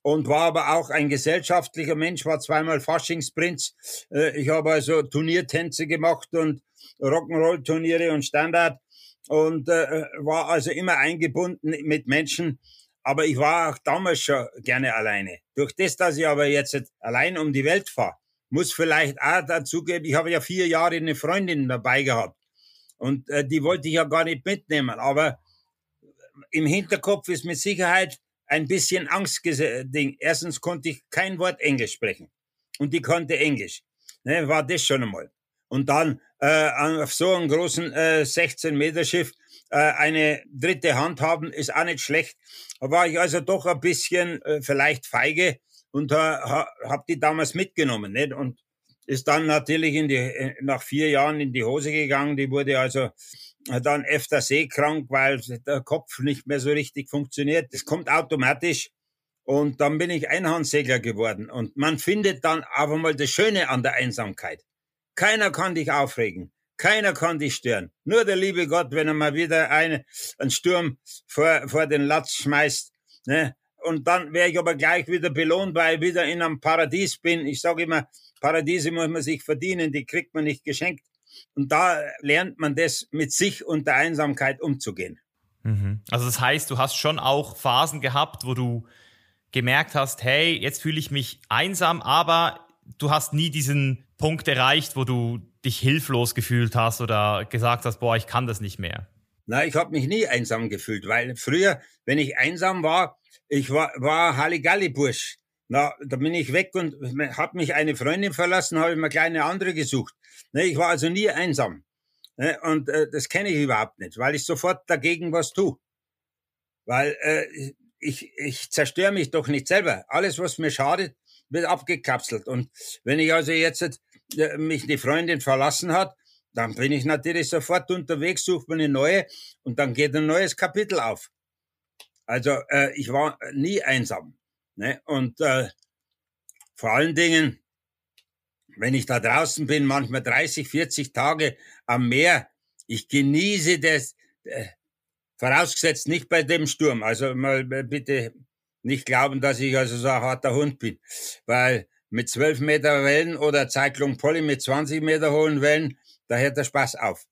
und war aber auch ein gesellschaftlicher Mensch, war zweimal Faschingsprinz. Äh, ich habe also Turniertänze gemacht und Rock'n'Roll-Turniere und Standard und äh, war also immer eingebunden mit Menschen. Aber ich war auch damals schon gerne alleine. Durch das, dass ich aber jetzt allein um die Welt fahre, muss vielleicht auch dazugeben, ich habe ja vier Jahre eine Freundin dabei gehabt. Und äh, die wollte ich ja gar nicht mitnehmen. Aber im Hinterkopf ist mit Sicherheit ein bisschen Angstding. Erstens konnte ich kein Wort Englisch sprechen. Und die konnte Englisch. Ne, war das schon einmal. Und dann äh, auf so einem großen äh, 16-Meter-Schiff äh, eine dritte Hand haben, ist auch nicht schlecht. Da war ich also doch ein bisschen äh, vielleicht feige und äh, habe die damals mitgenommen. Nicht? Und ist dann natürlich in die, äh, nach vier Jahren in die Hose gegangen. Die wurde also dann öfter seekrank, weil der Kopf nicht mehr so richtig funktioniert. Das kommt automatisch. Und dann bin ich Einhandsegler geworden. Und man findet dann aber mal das Schöne an der Einsamkeit. Keiner kann dich aufregen. Keiner kann dich stören. Nur der liebe Gott, wenn er mal wieder eine, einen Sturm vor, vor den Latz schmeißt. Ne? Und dann wäre ich aber gleich wieder belohnt, weil ich wieder in einem Paradies bin. Ich sage immer, Paradiese muss man sich verdienen, die kriegt man nicht geschenkt. Und da lernt man das, mit sich und der Einsamkeit umzugehen. Mhm. Also das heißt, du hast schon auch Phasen gehabt, wo du gemerkt hast, hey, jetzt fühle ich mich einsam, aber du hast nie diesen Punkt erreicht, wo du dich hilflos gefühlt hast oder gesagt hast, boah, ich kann das nicht mehr. Na, ich habe mich nie einsam gefühlt, weil früher, wenn ich einsam war, ich war, war Halligalli-Bursch. Na, da bin ich weg und hat mich eine Freundin verlassen, habe ich mir kleine andere gesucht. Ne, ich war also nie einsam. Ne, und äh, das kenne ich überhaupt nicht, weil ich sofort dagegen was tue. Weil äh, ich, ich zerstöre mich doch nicht selber. Alles, was mir schadet, wird abgekapselt. Und wenn ich also jetzt äh, mich die Freundin verlassen hat, dann bin ich natürlich sofort unterwegs, suche mir eine neue und dann geht ein neues Kapitel auf. Also äh, ich war nie einsam. Ne? Und äh, vor allen Dingen wenn ich da draußen bin, manchmal 30, 40 Tage am Meer, ich genieße das, äh, vorausgesetzt nicht bei dem Sturm. Also mal bitte nicht glauben, dass ich also so ein harter Hund bin, weil mit 12 Meter Wellen oder Cyclone Polly mit 20 Meter hohen Wellen, da hört der Spaß auf.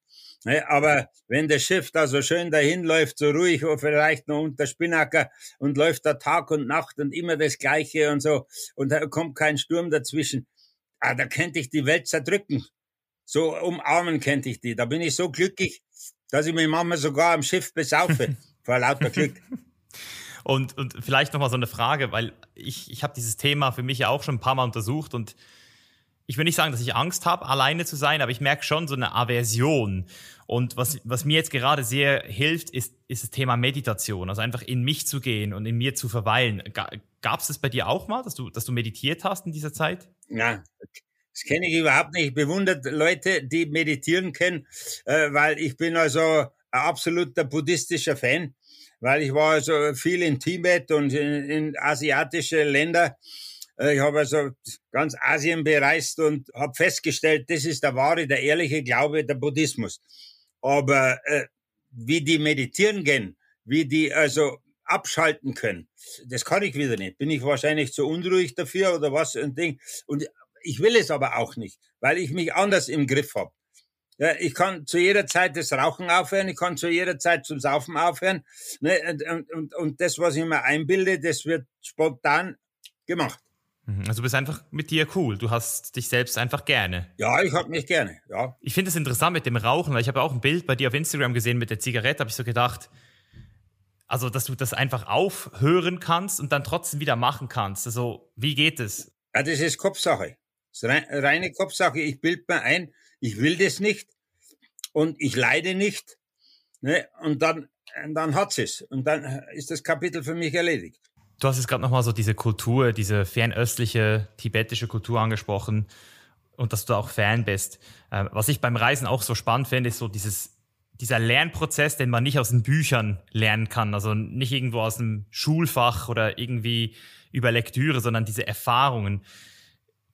Ne, aber wenn das Schiff da so schön dahin läuft, so ruhig, oder vielleicht noch unter Spinnaker und läuft da Tag und Nacht und immer das Gleiche und so und da kommt kein Sturm dazwischen, ah, da könnte ich die Welt zerdrücken. So umarmen könnte ich die. Da bin ich so glücklich, dass ich mich manchmal sogar am Schiff besaufe vor lauter Glück. Und, und vielleicht nochmal so eine Frage, weil ich, ich habe dieses Thema für mich ja auch schon ein paar Mal untersucht und ich will nicht sagen, dass ich Angst habe, alleine zu sein, aber ich merke schon so eine Aversion. Und was, was mir jetzt gerade sehr hilft, ist, ist das Thema Meditation. Also einfach in mich zu gehen und in mir zu verweilen. Gab es das bei dir auch mal, dass du, dass du meditiert hast in dieser Zeit? Ja, das kenne ich überhaupt nicht. Ich bewundere Leute, die meditieren können, äh, weil ich bin also ein absoluter buddhistischer Fan, weil ich war also viel in Tibet und in, in asiatische Länder ich habe also ganz Asien bereist und habe festgestellt, das ist der wahre, der ehrliche Glaube, der Buddhismus. Aber äh, wie die meditieren gehen, wie die also abschalten können, das kann ich wieder nicht. Bin ich wahrscheinlich zu unruhig dafür oder was ein Ding. Und ich will es aber auch nicht, weil ich mich anders im Griff habe. Ja, ich kann zu jeder Zeit das Rauchen aufhören, ich kann zu jeder Zeit zum Saufen aufhören. Ne? Und, und, und das, was ich mir einbilde, das wird spontan gemacht. Mhm. Also du bist einfach mit dir cool. Du hast dich selbst einfach gerne. Ja, ich habe mich gerne, ja. Ich finde es interessant mit dem Rauchen, weil ich habe auch ein Bild bei dir auf Instagram gesehen mit der Zigarette, habe ich so gedacht, also dass du das einfach aufhören kannst und dann trotzdem wieder machen kannst. Also wie geht es? Ja, das ist Kopfsache. Das ist reine Kopfsache. Ich bild mir ein, ich will das nicht und ich leide nicht. Ne? Und dann, dann hat es. Und dann ist das Kapitel für mich erledigt. Du hast jetzt gerade nochmal so diese Kultur, diese fernöstliche tibetische Kultur angesprochen und dass du da auch Fan bist. Ähm, was ich beim Reisen auch so spannend finde, ist so dieses, dieser Lernprozess, den man nicht aus den Büchern lernen kann. Also nicht irgendwo aus einem Schulfach oder irgendwie über Lektüre, sondern diese Erfahrungen.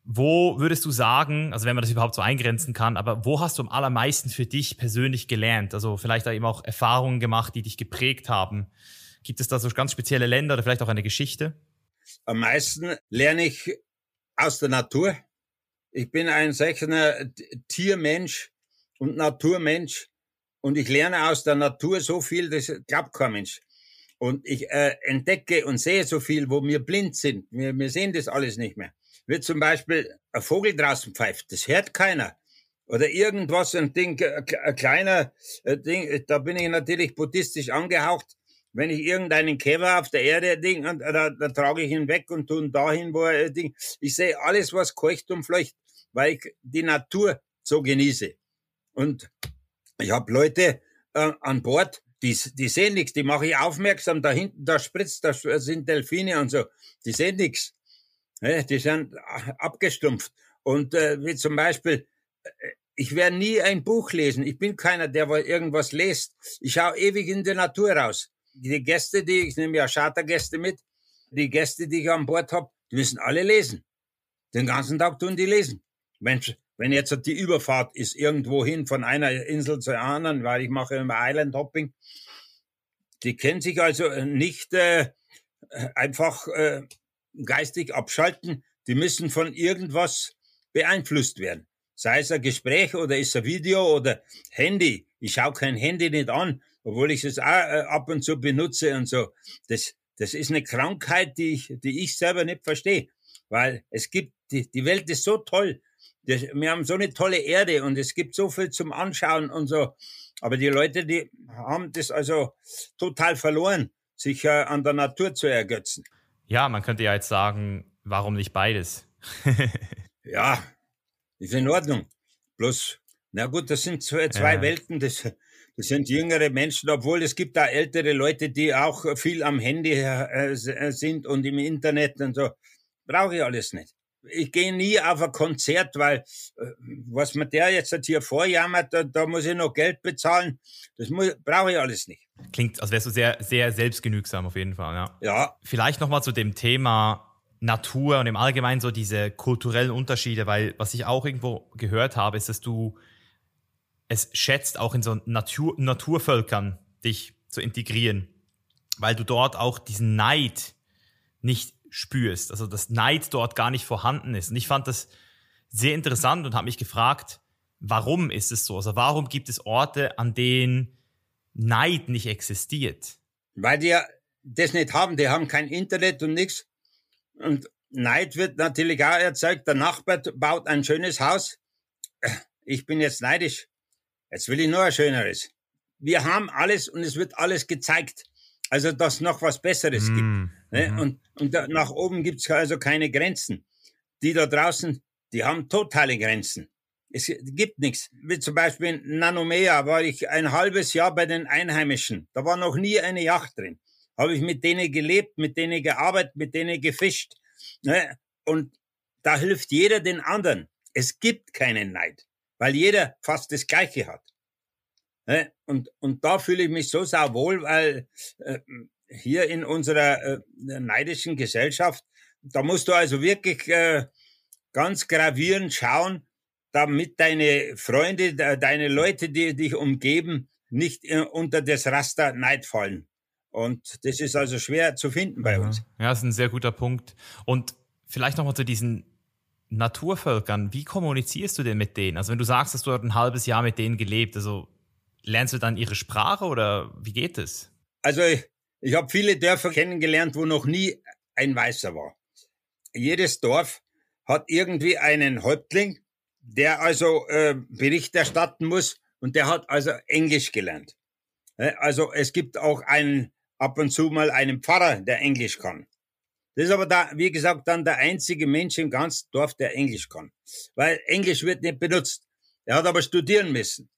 Wo würdest du sagen, also wenn man das überhaupt so eingrenzen kann, aber wo hast du am allermeisten für dich persönlich gelernt? Also vielleicht da eben auch Erfahrungen gemacht, die dich geprägt haben. Gibt es da so ganz spezielle Länder oder vielleicht auch eine Geschichte? Am meisten lerne ich aus der Natur. Ich bin ein solcher Tiermensch und Naturmensch und ich lerne aus der Natur so viel, das glaubt kein Mensch. Und ich äh, entdecke und sehe so viel, wo wir blind sind. Wir, wir sehen das alles nicht mehr. Wie zum Beispiel ein Vogel draußen pfeift, das hört keiner. Oder irgendwas, ein Ding, ein kleiner äh, Ding, da bin ich natürlich buddhistisch angehaucht wenn ich irgendeinen Käfer auf der Erde ding, da, da trage ich ihn weg und tue ihn dahin, wo er ding. Ich sehe alles, was keucht und fleucht, weil ich die Natur so genieße. Und ich habe Leute äh, an Bord, die, die sehen nichts, die mache ich aufmerksam, da hinten, da spritzt, da sind Delfine und so, die sehen nichts. Die sind abgestumpft. Und äh, wie zum Beispiel, äh, ich werde nie ein Buch lesen. Ich bin keiner, der irgendwas liest. Ich schaue ewig in die Natur raus die Gäste, die, ich nehme ja Chartergäste mit, die Gäste, die ich an Bord habe, die müssen alle lesen. Den ganzen Tag tun die lesen. Mensch, wenn jetzt die Überfahrt ist irgendwo hin von einer Insel zur anderen, weil ich mache immer Island Hopping, die können sich also nicht äh, einfach äh, geistig abschalten. Die müssen von irgendwas beeinflusst werden. Sei es ein Gespräch oder ist ein Video oder Handy. Ich schaue kein Handy nicht an, obwohl ich es auch äh, ab und zu benutze und so. Das, das ist eine Krankheit, die ich, die ich selber nicht verstehe. Weil es gibt, die, die Welt ist so toll. Wir haben so eine tolle Erde und es gibt so viel zum Anschauen und so. Aber die Leute, die haben das also total verloren, sich äh, an der Natur zu ergötzen. Ja, man könnte ja jetzt sagen, warum nicht beides? ja, ist in Ordnung. Bloß, na gut, das sind zwei, zwei ja. Welten. Das, das sind jüngere Menschen, obwohl es gibt da ältere Leute, die auch viel am Handy äh, äh, sind und im Internet und so. Brauche ich alles nicht. Ich gehe nie auf ein Konzert, weil äh, was mir der jetzt hier vorjammert, da, da muss ich noch Geld bezahlen. Das brauche ich alles nicht. Klingt, als wärst du sehr, sehr selbstgenügsam auf jeden Fall, ja. Ja. Vielleicht nochmal zu dem Thema Natur und im Allgemeinen so diese kulturellen Unterschiede, weil was ich auch irgendwo gehört habe, ist, dass du es schätzt, auch in so Natur, Naturvölkern dich zu integrieren, weil du dort auch diesen Neid nicht spürst, also das Neid dort gar nicht vorhanden ist. Und ich fand das sehr interessant und habe mich gefragt, warum ist es so? Also warum gibt es Orte, an denen Neid nicht existiert? Weil die ja das nicht haben, die haben kein Internet und nichts. Und Neid wird natürlich auch erzeugt. Der Nachbar baut ein schönes Haus. Ich bin jetzt neidisch. Jetzt will ich nur ein schöneres. Wir haben alles und es wird alles gezeigt. Also, dass noch was Besseres mm. gibt. Ne? Mhm. Und, und da, nach oben gibt's also keine Grenzen. Die da draußen, die haben totale Grenzen. Es gibt nichts. Wie zum Beispiel in Nanomea war ich ein halbes Jahr bei den Einheimischen. Da war noch nie eine Yacht drin. Habe ich mit denen gelebt, mit denen gearbeitet, mit denen gefischt. Ne? Und da hilft jeder den anderen. Es gibt keinen Neid, weil jeder fast das Gleiche hat. Ne? Und, und da fühle ich mich so sauwohl, weil äh, hier in unserer äh, neidischen Gesellschaft, da musst du also wirklich äh, ganz gravierend schauen, damit deine Freunde, deine Leute, die dich umgeben, nicht äh, unter das Raster Neid fallen. Und das ist also schwer zu finden bei uns. Ja, das ist ein sehr guter Punkt. Und vielleicht nochmal zu diesen Naturvölkern. Wie kommunizierst du denn mit denen? Also wenn du sagst, dass du dort ein halbes Jahr mit denen gelebt, also lernst du dann ihre Sprache oder wie geht es? Also ich, ich habe viele Dörfer kennengelernt, wo noch nie ein Weißer war. Jedes Dorf hat irgendwie einen Häuptling, der also äh, Bericht erstatten muss und der hat also Englisch gelernt. Also es gibt auch einen ab und zu mal einen Pfarrer, der Englisch kann. Das ist aber da, wie gesagt, dann der einzige Mensch im ganzen Dorf, der Englisch kann. Weil Englisch wird nicht benutzt. Er hat aber studieren müssen.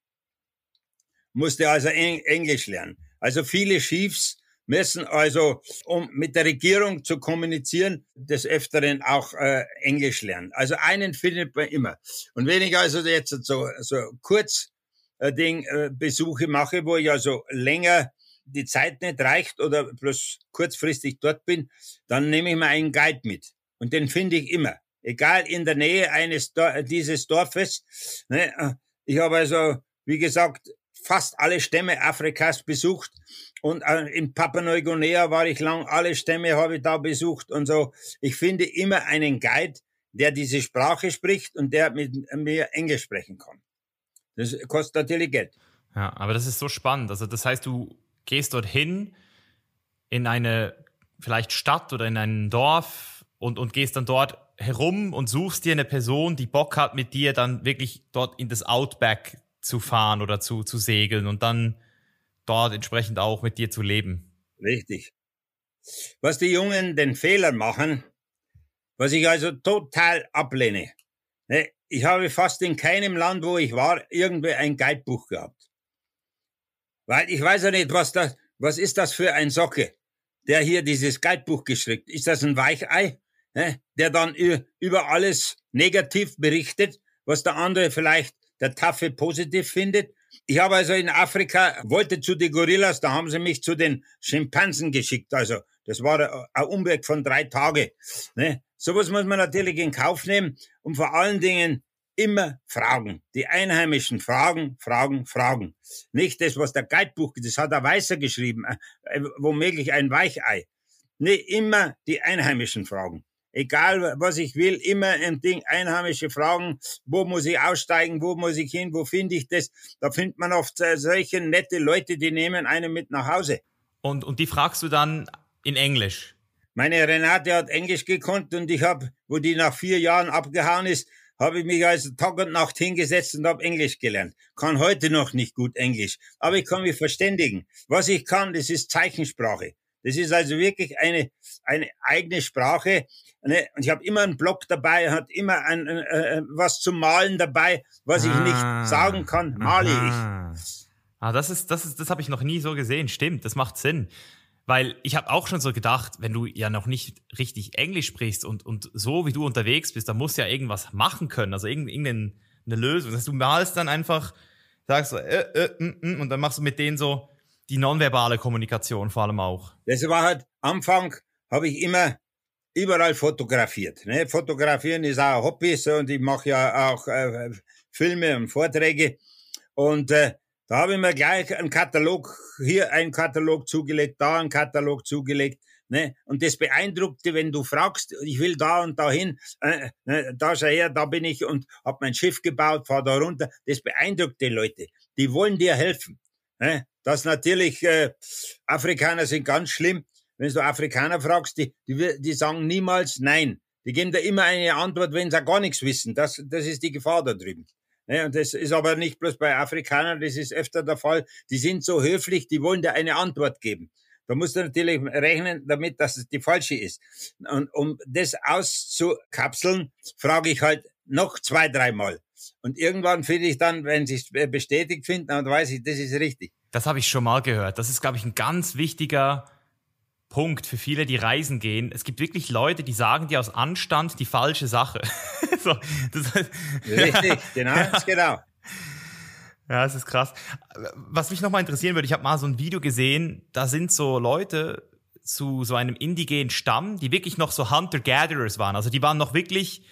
Musste also Englisch lernen. Also viele Chiefs müssen also, um mit der Regierung zu kommunizieren, des Öfteren auch äh, Englisch lernen. Also einen findet man immer. Und wenn ich also jetzt so, so kurz äh, Ding, äh, Besuche mache, wo ich also länger die Zeit nicht reicht oder bloß kurzfristig dort bin, dann nehme ich mir einen Guide mit. Und den finde ich immer. Egal in der Nähe eines dieses Dorfes. Ne? Ich habe also, wie gesagt, fast alle Stämme Afrikas besucht. Und äh, in Papua-Neuguinea war ich lang, alle Stämme habe ich da besucht und so. Ich finde immer einen Guide, der diese Sprache spricht und der mit mir Englisch sprechen kann. Das kostet natürlich Geld. Ja, aber das ist so spannend. Also das heißt, du gehst dorthin in eine vielleicht Stadt oder in ein Dorf und, und gehst dann dort herum und suchst dir eine Person, die Bock hat, mit dir dann wirklich dort in das Outback zu fahren oder zu, zu segeln und dann dort entsprechend auch mit dir zu leben. Richtig. Was die Jungen den Fehler machen, was ich also total ablehne. Ne, ich habe fast in keinem Land, wo ich war, irgendwie ein Guidebuch gehabt. Weil ich weiß ja nicht, was das, was ist das für ein Socke, der hier dieses Guidebuch geschrieben. Ist das ein Weichei, ne, der dann über alles negativ berichtet, was der andere vielleicht der Taffe positiv findet? Ich habe also in Afrika, wollte zu den Gorillas, da haben sie mich zu den Schimpansen geschickt. Also das war ein Umweg von drei Tagen. Ne? Sowas muss man natürlich in Kauf nehmen und vor allen Dingen immer fragen. Die Einheimischen fragen, fragen, fragen. Nicht das, was der Guidebuch, das hat er Weißer geschrieben, äh, womöglich ein Weichei. Nee, immer die Einheimischen fragen. Egal, was ich will, immer ein Ding, einheimische Fragen, wo muss ich aussteigen, wo muss ich hin, wo finde ich das? Da findet man oft solche nette Leute, die nehmen einen mit nach Hause. Und, und die fragst du dann in Englisch? Meine Renate hat Englisch gekonnt und ich habe, wo die nach vier Jahren abgehauen ist, habe ich mich also Tag und Nacht hingesetzt und habe Englisch gelernt. Kann heute noch nicht gut Englisch, aber ich kann mich verständigen. Was ich kann, das ist Zeichensprache. Das ist also wirklich eine, eine eigene Sprache. Ne? Und ich habe immer einen Block dabei, hat immer ein, äh, was zum Malen dabei, was ah, ich nicht ah. sagen kann, male aha. ich. Ah, das ist, das ist, das habe ich noch nie so gesehen. Stimmt, das macht Sinn. Weil ich habe auch schon so gedacht, wenn du ja noch nicht richtig Englisch sprichst und, und so wie du unterwegs bist, da musst du ja irgendwas machen können, also irgendeine Lösung. Das heißt, du malst dann einfach, sagst so, äh, äh, mm, mm, und dann machst du mit denen so die nonverbale Kommunikation vor allem auch. Das war halt, Anfang habe ich immer überall fotografiert. Ne? Fotografieren ist auch ein Hobby so, und ich mache ja auch äh, Filme und Vorträge. Und äh, da habe ich mir gleich einen Katalog, hier einen Katalog zugelegt, da einen Katalog zugelegt. Ne? Und das Beeindruckte, wenn du fragst, ich will da und dahin, äh, ne, da schau her, da bin ich und hab mein Schiff gebaut, fahr da runter. Das beeindruckt die Leute. Die wollen dir helfen. Ne? Das natürlich, äh, Afrikaner sind ganz schlimm. Wenn du Afrikaner fragst, die, die, die sagen niemals nein. Die geben da immer eine Antwort, wenn sie gar nichts wissen. Das, das ist die Gefahr da drüben. Ne, und das ist aber nicht bloß bei Afrikanern, das ist öfter der Fall. Die sind so höflich, die wollen dir eine Antwort geben. Da musst du natürlich rechnen damit, dass es die falsche ist. Und um das auszukapseln, frage ich halt noch zwei, dreimal. Und irgendwann finde ich dann, wenn sie es bestätigt finden, dann weiß ich, das ist richtig. Das habe ich schon mal gehört. Das ist, glaube ich, ein ganz wichtiger Punkt für viele, die reisen gehen. Es gibt wirklich Leute, die sagen dir aus Anstand die falsche Sache. so, das, Richtig, genau, ja. genau. Ja, es ist krass. Was mich nochmal interessieren würde, ich habe mal so ein Video gesehen, da sind so Leute zu so einem indigenen Stamm, die wirklich noch so Hunter-Gatherers waren. Also die waren noch wirklich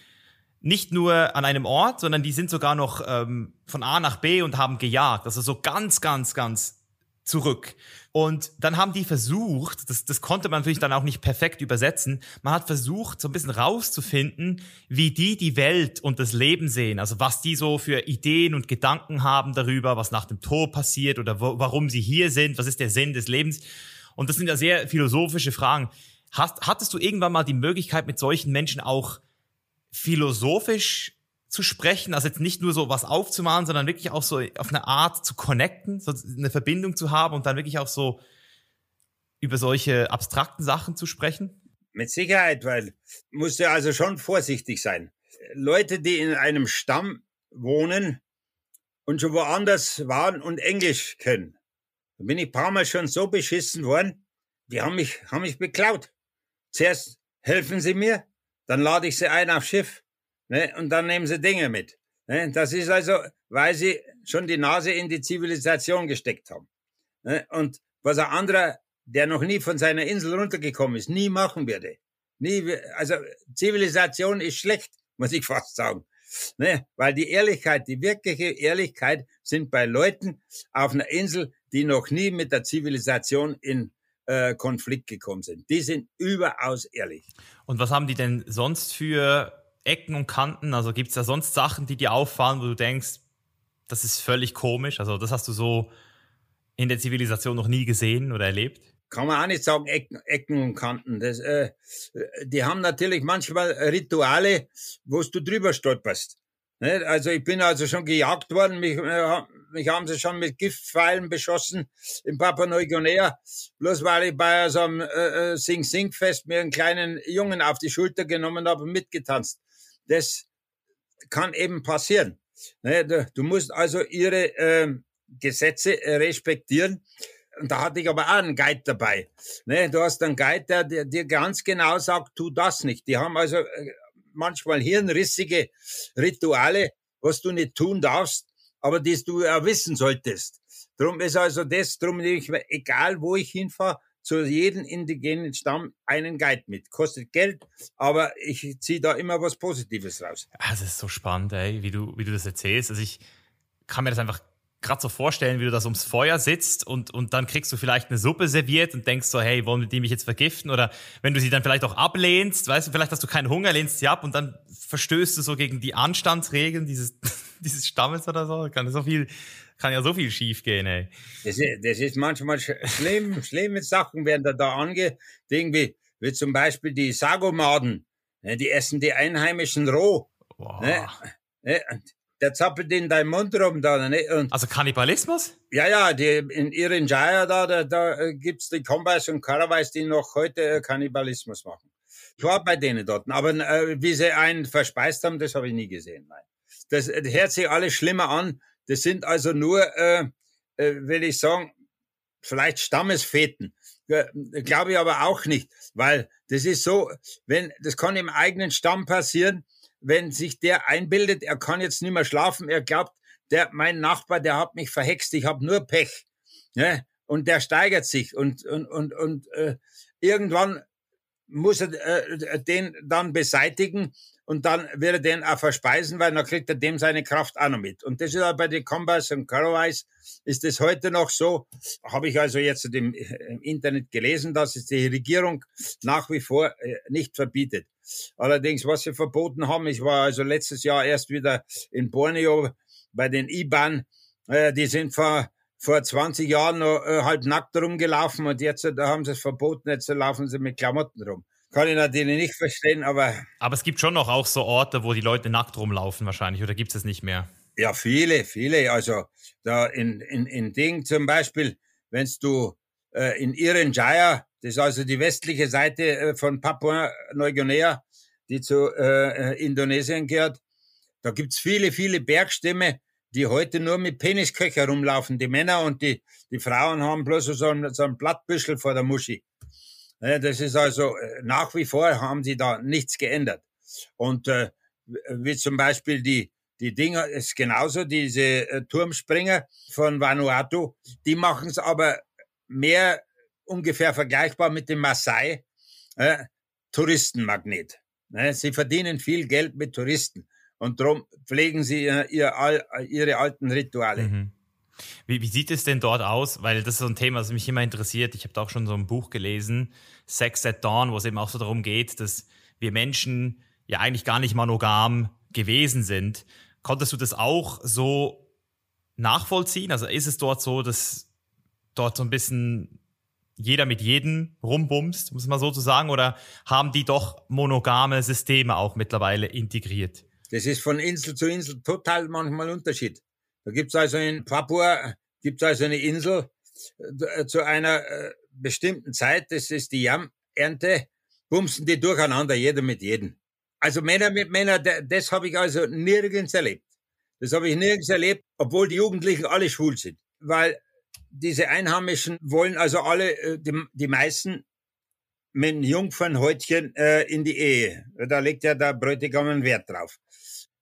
nicht nur an einem Ort, sondern die sind sogar noch ähm, von A nach B und haben gejagt. Also so ganz, ganz, ganz zurück. Und dann haben die versucht, das, das konnte man natürlich dann auch nicht perfekt übersetzen, man hat versucht, so ein bisschen rauszufinden, wie die die Welt und das Leben sehen, also was die so für Ideen und Gedanken haben darüber, was nach dem Tod passiert oder wo, warum sie hier sind, was ist der Sinn des Lebens. Und das sind ja sehr philosophische Fragen. Hast, hattest du irgendwann mal die Möglichkeit, mit solchen Menschen auch philosophisch zu sprechen, also jetzt nicht nur so was aufzumalen, sondern wirklich auch so auf eine Art zu connecten, so eine Verbindung zu haben und dann wirklich auch so über solche abstrakten Sachen zu sprechen? Mit Sicherheit, weil musst du also schon vorsichtig sein. Leute, die in einem Stamm wohnen und schon woanders waren und Englisch können, da bin ich paar Mal schon so beschissen worden, die haben mich, haben mich beklaut. Zuerst helfen sie mir, dann lade ich sie ein aufs Schiff Ne? Und dann nehmen sie Dinge mit. Ne? Das ist also, weil sie schon die Nase in die Zivilisation gesteckt haben. Ne? Und was ein anderer, der noch nie von seiner Insel runtergekommen ist, nie machen würde. Nie, also Zivilisation ist schlecht, muss ich fast sagen. Ne? Weil die Ehrlichkeit, die wirkliche Ehrlichkeit sind bei Leuten auf einer Insel, die noch nie mit der Zivilisation in äh, Konflikt gekommen sind. Die sind überaus ehrlich. Und was haben die denn sonst für Ecken und Kanten? Also gibt es da sonst Sachen, die dir auffallen, wo du denkst, das ist völlig komisch? Also das hast du so in der Zivilisation noch nie gesehen oder erlebt? Kann man auch nicht sagen, Ecken, Ecken und Kanten. Das, äh, die haben natürlich manchmal Rituale, wo du drüber stolperst. Ne? Also ich bin also schon gejagt worden, mich, äh, mich haben sie schon mit Giftpfeilen beschossen in Papua-Neuguinea, bloß weil ich bei so einem äh, äh Sing-Sing-Fest mir einen kleinen Jungen auf die Schulter genommen habe und mitgetanzt das kann eben passieren. Ne, du musst also ihre ähm, Gesetze äh, respektieren. Und da hatte ich aber auch einen Guide dabei. Ne, du hast einen Guide, der, dir ganz genau sagt, tu das nicht. Die haben also äh, manchmal hirnrissige Rituale, was du nicht tun darfst, aber das du ja wissen solltest. Drum ist also das, drum ich, egal wo ich hinfahre, zu jedem indigenen Stamm einen Guide mit. Kostet Geld, aber ich ziehe da immer was Positives raus. Ah, das ist so spannend, ey, wie du, wie du das erzählst. Also ich kann mir das einfach gerade so vorstellen, wie du das ums Feuer sitzt und, und dann kriegst du vielleicht eine Suppe serviert und denkst so, hey, wollen die mich jetzt vergiften? Oder wenn du sie dann vielleicht auch ablehnst, weißt du, vielleicht hast du keinen Hunger, lehnst sie ab und dann verstößt du so gegen die Anstandsregeln dieses, dieses Stammes oder so. Kann so viel, kann ja so viel schief gehen, ey. Das ist, das ist manchmal schlimm, schlimme Sachen werden da, da ange, irgendwie, wie zum Beispiel die Sagomaden, ne, die essen die Einheimischen roh. Wow. Ne, ne, der zappelt in deinem Mund rum da. Ne? Und also Kannibalismus? Ja, ja, die, in ihren Jaya da, da, da äh, gibt's die Kombais und Karawais, die noch heute äh, Kannibalismus machen. Ich war bei denen dort, aber äh, wie sie einen verspeist haben, das habe ich nie gesehen. Nein. Das, hört sich alles schlimmer an, das sind also nur, äh, äh, will ich sagen, vielleicht Stammesfeten. Äh, Glaube ich aber auch nicht, weil das ist so, wenn das kann im eigenen Stamm passieren, wenn sich der einbildet, er kann jetzt nicht mehr schlafen, er glaubt, der mein Nachbar, der hat mich verhext, ich habe nur Pech, ne? Und der steigert sich und und und und äh, irgendwann muss er äh, den dann beseitigen und dann wird er den auch verspeisen, weil dann kriegt er dem seine Kraft auch noch mit. Und das ist auch bei den Combas und Carrowies ist das heute noch so. Habe ich also jetzt im, im, Internet gelesen, dass es die Regierung nach wie vor äh, nicht verbietet. Allerdings, was sie verboten haben, ich war also letztes Jahr erst wieder in Borneo bei den IBAN, äh, die sind vor vor 20 Jahren noch äh, halb nackt rumgelaufen und jetzt da haben sie es verboten, jetzt laufen sie mit Klamotten rum. Kann ich natürlich nicht verstehen, aber. Aber es gibt schon noch auch so Orte, wo die Leute nackt rumlaufen wahrscheinlich, oder gibt es nicht mehr? Ja, viele, viele. Also da in, in, in Ding zum Beispiel, wenn du äh, in Irian-Jaya, das ist also die westliche Seite äh, von Papua-Neuguinea, die zu äh, äh Indonesien gehört, da gibt's viele, viele Bergstämme, die heute nur mit Penisköcher rumlaufen. Die Männer und die, die Frauen haben bloß so ein, so ein Blattbüschel vor der Muschi. Das ist also äh, nach wie vor haben sie da nichts geändert. Und äh, wie zum Beispiel die die Dinger ist genauso diese äh, Turmspringer von Vanuatu, die machen es aber mehr ungefähr vergleichbar mit dem Maasai äh, Touristenmagnet. Ne? Sie verdienen viel Geld mit Touristen und darum pflegen sie ihr, ihr, ihre alten Rituale. Mhm. Wie, wie, sieht es denn dort aus? Weil das ist so ein Thema, das mich immer interessiert. Ich habe da auch schon so ein Buch gelesen, Sex at Dawn, wo es eben auch so darum geht, dass wir Menschen ja eigentlich gar nicht monogam gewesen sind. Konntest du das auch so nachvollziehen? Also ist es dort so, dass dort so ein bisschen jeder mit jedem rumbumst, muss man so zu sagen, oder haben die doch monogame Systeme auch mittlerweile integriert? Das ist von Insel zu Insel total manchmal Unterschied. Da gibt's also in Papua gibt's also eine Insel äh, zu einer äh, bestimmten Zeit, das ist die Jammernte, bumsen die durcheinander, jeder mit jedem. Also Männer mit Männern, das habe ich also nirgends erlebt. Das habe ich nirgends erlebt, obwohl die Jugendlichen alle schwul sind. Weil diese Einheimischen wollen also alle, äh, die, die meisten, mit einem Jungfernhäutchen äh, in die Ehe. Da legt ja der Bräutigam einen Wert drauf.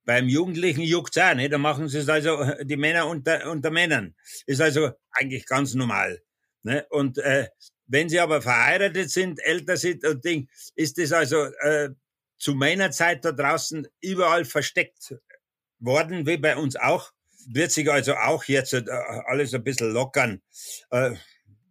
Beim Jugendlichen juckt's auch, ne? Da machen sie es also äh, die Männer unter, unter Männern. Ist also eigentlich ganz normal. Ne? Und äh, wenn sie aber verheiratet sind, älter sind und Ding, ist es also äh, zu meiner Zeit da draußen überall versteckt worden, wie bei uns auch. Wird sich also auch jetzt äh, alles ein bisschen lockern. Äh,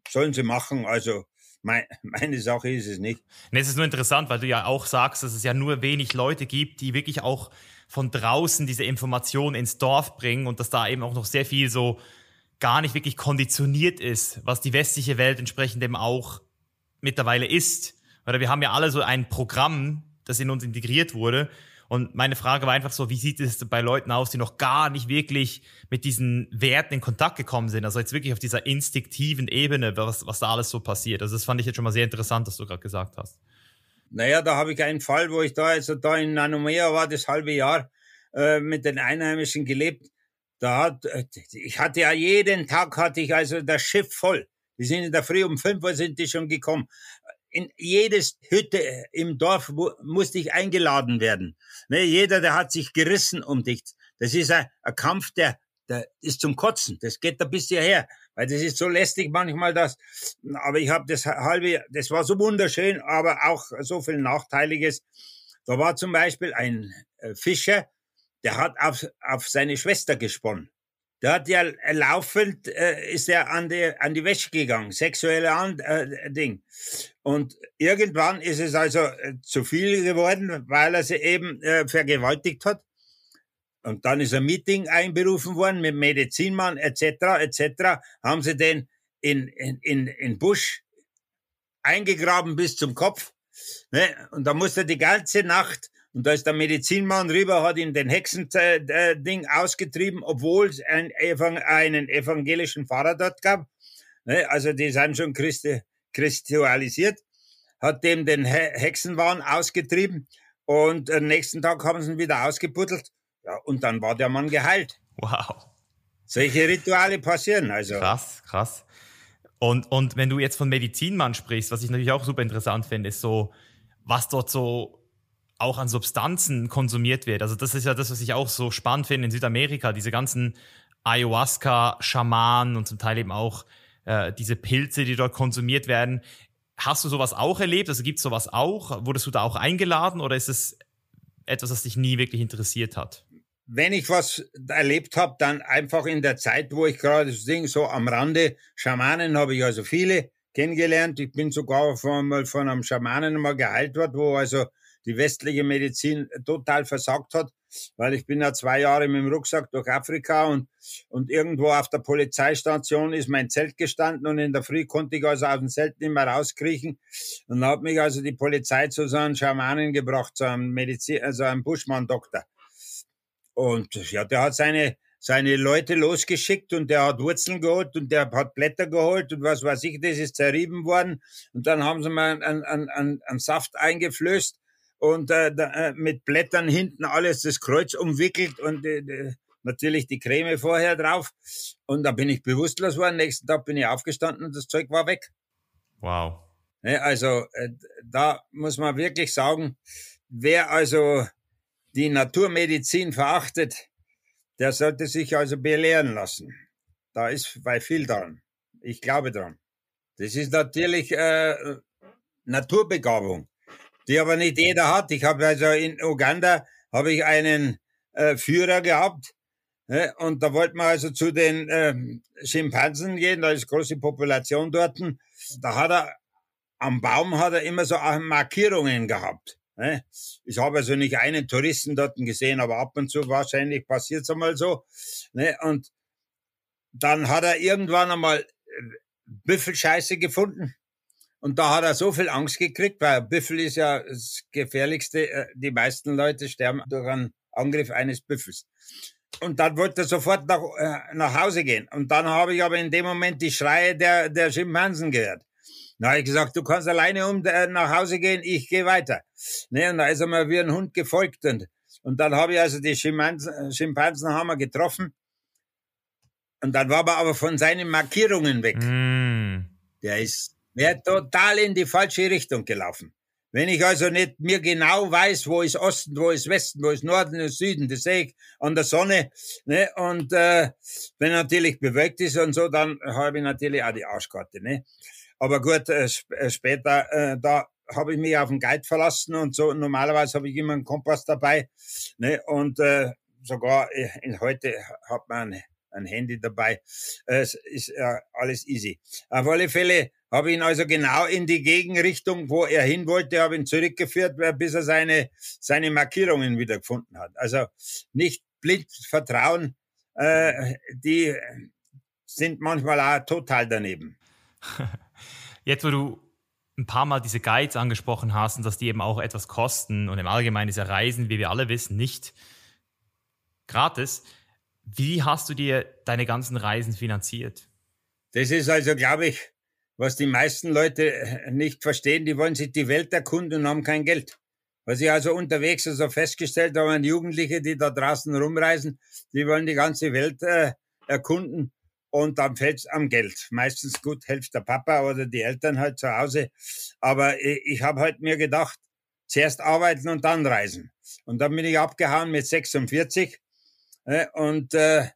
sollen sie machen, also mein, meine Sache ist es nicht. Es ist nur interessant, weil du ja auch sagst, dass es ja nur wenig Leute gibt, die wirklich auch von draußen diese Information ins Dorf bringen und dass da eben auch noch sehr viel so gar nicht wirklich konditioniert ist, was die westliche Welt entsprechend eben auch mittlerweile ist. Oder wir haben ja alle so ein Programm, das in uns integriert wurde. Und meine Frage war einfach so, wie sieht es bei Leuten aus, die noch gar nicht wirklich mit diesen Werten in Kontakt gekommen sind? Also jetzt wirklich auf dieser instinktiven Ebene, was, was da alles so passiert. Also das fand ich jetzt schon mal sehr interessant, was du gerade gesagt hast. Naja, da habe ich einen Fall, wo ich da, also da in Nanomea war, das halbe Jahr äh, mit den Einheimischen gelebt. Da hat, äh, ich hatte ja jeden Tag hatte ich also das Schiff voll. Die sind in der Früh um fünf Uhr sind die schon gekommen. In jedes Hütte im Dorf musste ich eingeladen werden. Ne, jeder, der hat sich gerissen um dich. Das ist ein, ein Kampf, der, der ist zum Kotzen. Das geht da bis hierher weil das ist so lästig manchmal das. Aber ich habe das halbe, das war so wunderschön, aber auch so viel Nachteiliges. Da war zum Beispiel ein äh, Fischer, der hat auf, auf seine Schwester gesponnen. Der hat ja laufend, äh, ist er an die, an die Wäsche gegangen, sexuelle an, äh, Ding. Und irgendwann ist es also äh, zu viel geworden, weil er sie eben äh, vergewaltigt hat. Und dann ist ein Meeting einberufen worden mit Medizinmann etc. etc. Haben sie den in, in, in, in Busch eingegraben bis zum Kopf. Ne? Und da musste die ganze Nacht und da ist der Medizinmann rüber, hat ihm den Hexending äh, ausgetrieben, obwohl es ein, einen evangelischen Pfarrer dort gab. Ne? Also die sind schon Christi, christualisiert. Hat dem den Hexenwahn ausgetrieben und am nächsten Tag haben sie ihn wieder ausgebuddelt ja, und dann war der Mann geheilt. Wow. Solche Rituale passieren also. Krass, krass. Und, und wenn du jetzt von Medizinmann sprichst, was ich natürlich auch super interessant finde, ist so, was dort so auch an Substanzen konsumiert wird. Also das ist ja das, was ich auch so spannend finde in Südamerika, diese ganzen Ayahuasca-Schamanen und zum Teil eben auch äh, diese Pilze, die dort konsumiert werden. Hast du sowas auch erlebt? Also gibt es sowas auch? Wurdest du da auch eingeladen oder ist es etwas, das dich nie wirklich interessiert hat? Wenn ich was erlebt habe, dann einfach in der Zeit, wo ich gerade singe, so am Rande. Schamanen habe ich also viele kennengelernt. Ich bin sogar von, von einem Schamanen mal geheilt worden, wo also die westliche Medizin total versagt hat, weil ich bin ja zwei Jahre mit dem Rucksack durch Afrika und, und irgendwo auf der Polizeistation ist mein Zelt gestanden und in der Früh konnte ich also aus dem Zelt nicht mehr rauskriechen und hat mich also die Polizei zu so einem Schamanen gebracht, zu einem Medizin, also einem Buschmann-Doktor. Und ja, der hat seine, seine Leute losgeschickt und der hat Wurzeln geholt und der hat Blätter geholt und was weiß ich, das ist zerrieben worden. Und dann haben sie mal einen, einen, einen, einen Saft eingeflößt und äh, da, äh, mit Blättern hinten alles das Kreuz umwickelt und äh, natürlich die Creme vorher drauf. Und da bin ich bewusstlos geworden. Nächsten Tag bin ich aufgestanden und das Zeug war weg. Wow. Ne, also äh, da muss man wirklich sagen, wer also die Naturmedizin verachtet, der sollte sich also belehren lassen. Da ist bei viel dran. Ich glaube dran. Das ist natürlich äh, Naturbegabung, die aber nicht jeder hat. Ich habe also in Uganda habe ich einen äh, Führer gehabt ne, und da wollten wir also zu den äh, Schimpansen gehen. Da ist große Population dort. Da hat er am Baum hat er immer so Markierungen gehabt. Ne? Ich habe also nicht einen Touristen dort gesehen, aber ab und zu wahrscheinlich passiert es einmal so. Ne? Und dann hat er irgendwann einmal äh, Büffelscheiße gefunden. Und da hat er so viel Angst gekriegt, weil Büffel ist ja das gefährlichste. Äh, die meisten Leute sterben durch einen Angriff eines Büffels. Und dann wollte er sofort nach, äh, nach Hause gehen. Und dann habe ich aber in dem Moment die Schreie der, der Schimpansen gehört. Habe ich gesagt, du kannst alleine um äh, nach Hause gehen, ich gehe weiter. Ne, und da ist er mir wie ein Hund gefolgt. Und, und dann habe ich also die Schimpansen, Schimpansen haben wir getroffen. Und dann war er aber von seinen Markierungen weg. Mm. Der ist der total in die falsche Richtung gelaufen. Wenn ich also nicht mir genau weiß, wo ist Osten, wo ist Westen, wo ist Norden und Süden, das sehe ich an der Sonne. Ne? Und äh, wenn natürlich bewölkt ist und so, dann habe ich natürlich auch die Arschkarte. Ne? Aber gut, äh, äh, später, äh, da habe ich mich auf den Guide verlassen und so. Normalerweise habe ich immer einen Kompass dabei. Ne? Und äh, sogar äh, in, heute hat man ein, Handy dabei. Es ist äh, alles easy. Auf alle Fälle habe ich ihn also genau in die Gegenrichtung, wo er hin wollte, habe ihn zurückgeführt, bis er seine, seine Markierungen wieder gefunden hat. Also nicht blind vertrauen, äh, die sind manchmal auch total daneben. Jetzt, wo du ein paar Mal diese Guides angesprochen hast und dass die eben auch etwas kosten und im Allgemeinen ist ja Reisen, wie wir alle wissen, nicht gratis. Wie hast du dir deine ganzen Reisen finanziert? Das ist also, glaube ich, was die meisten Leute nicht verstehen. Die wollen sich die Welt erkunden und haben kein Geld. Was ich also unterwegs also festgestellt habe, Jugendliche, die da draußen rumreisen, die wollen die ganze Welt äh, erkunden und dann fällt's am Geld. Meistens gut hilft der Papa oder die Eltern halt zu Hause. Aber ich, ich habe halt mir gedacht, zuerst arbeiten und dann reisen. Und dann bin ich abgehauen mit 46 äh, und äh,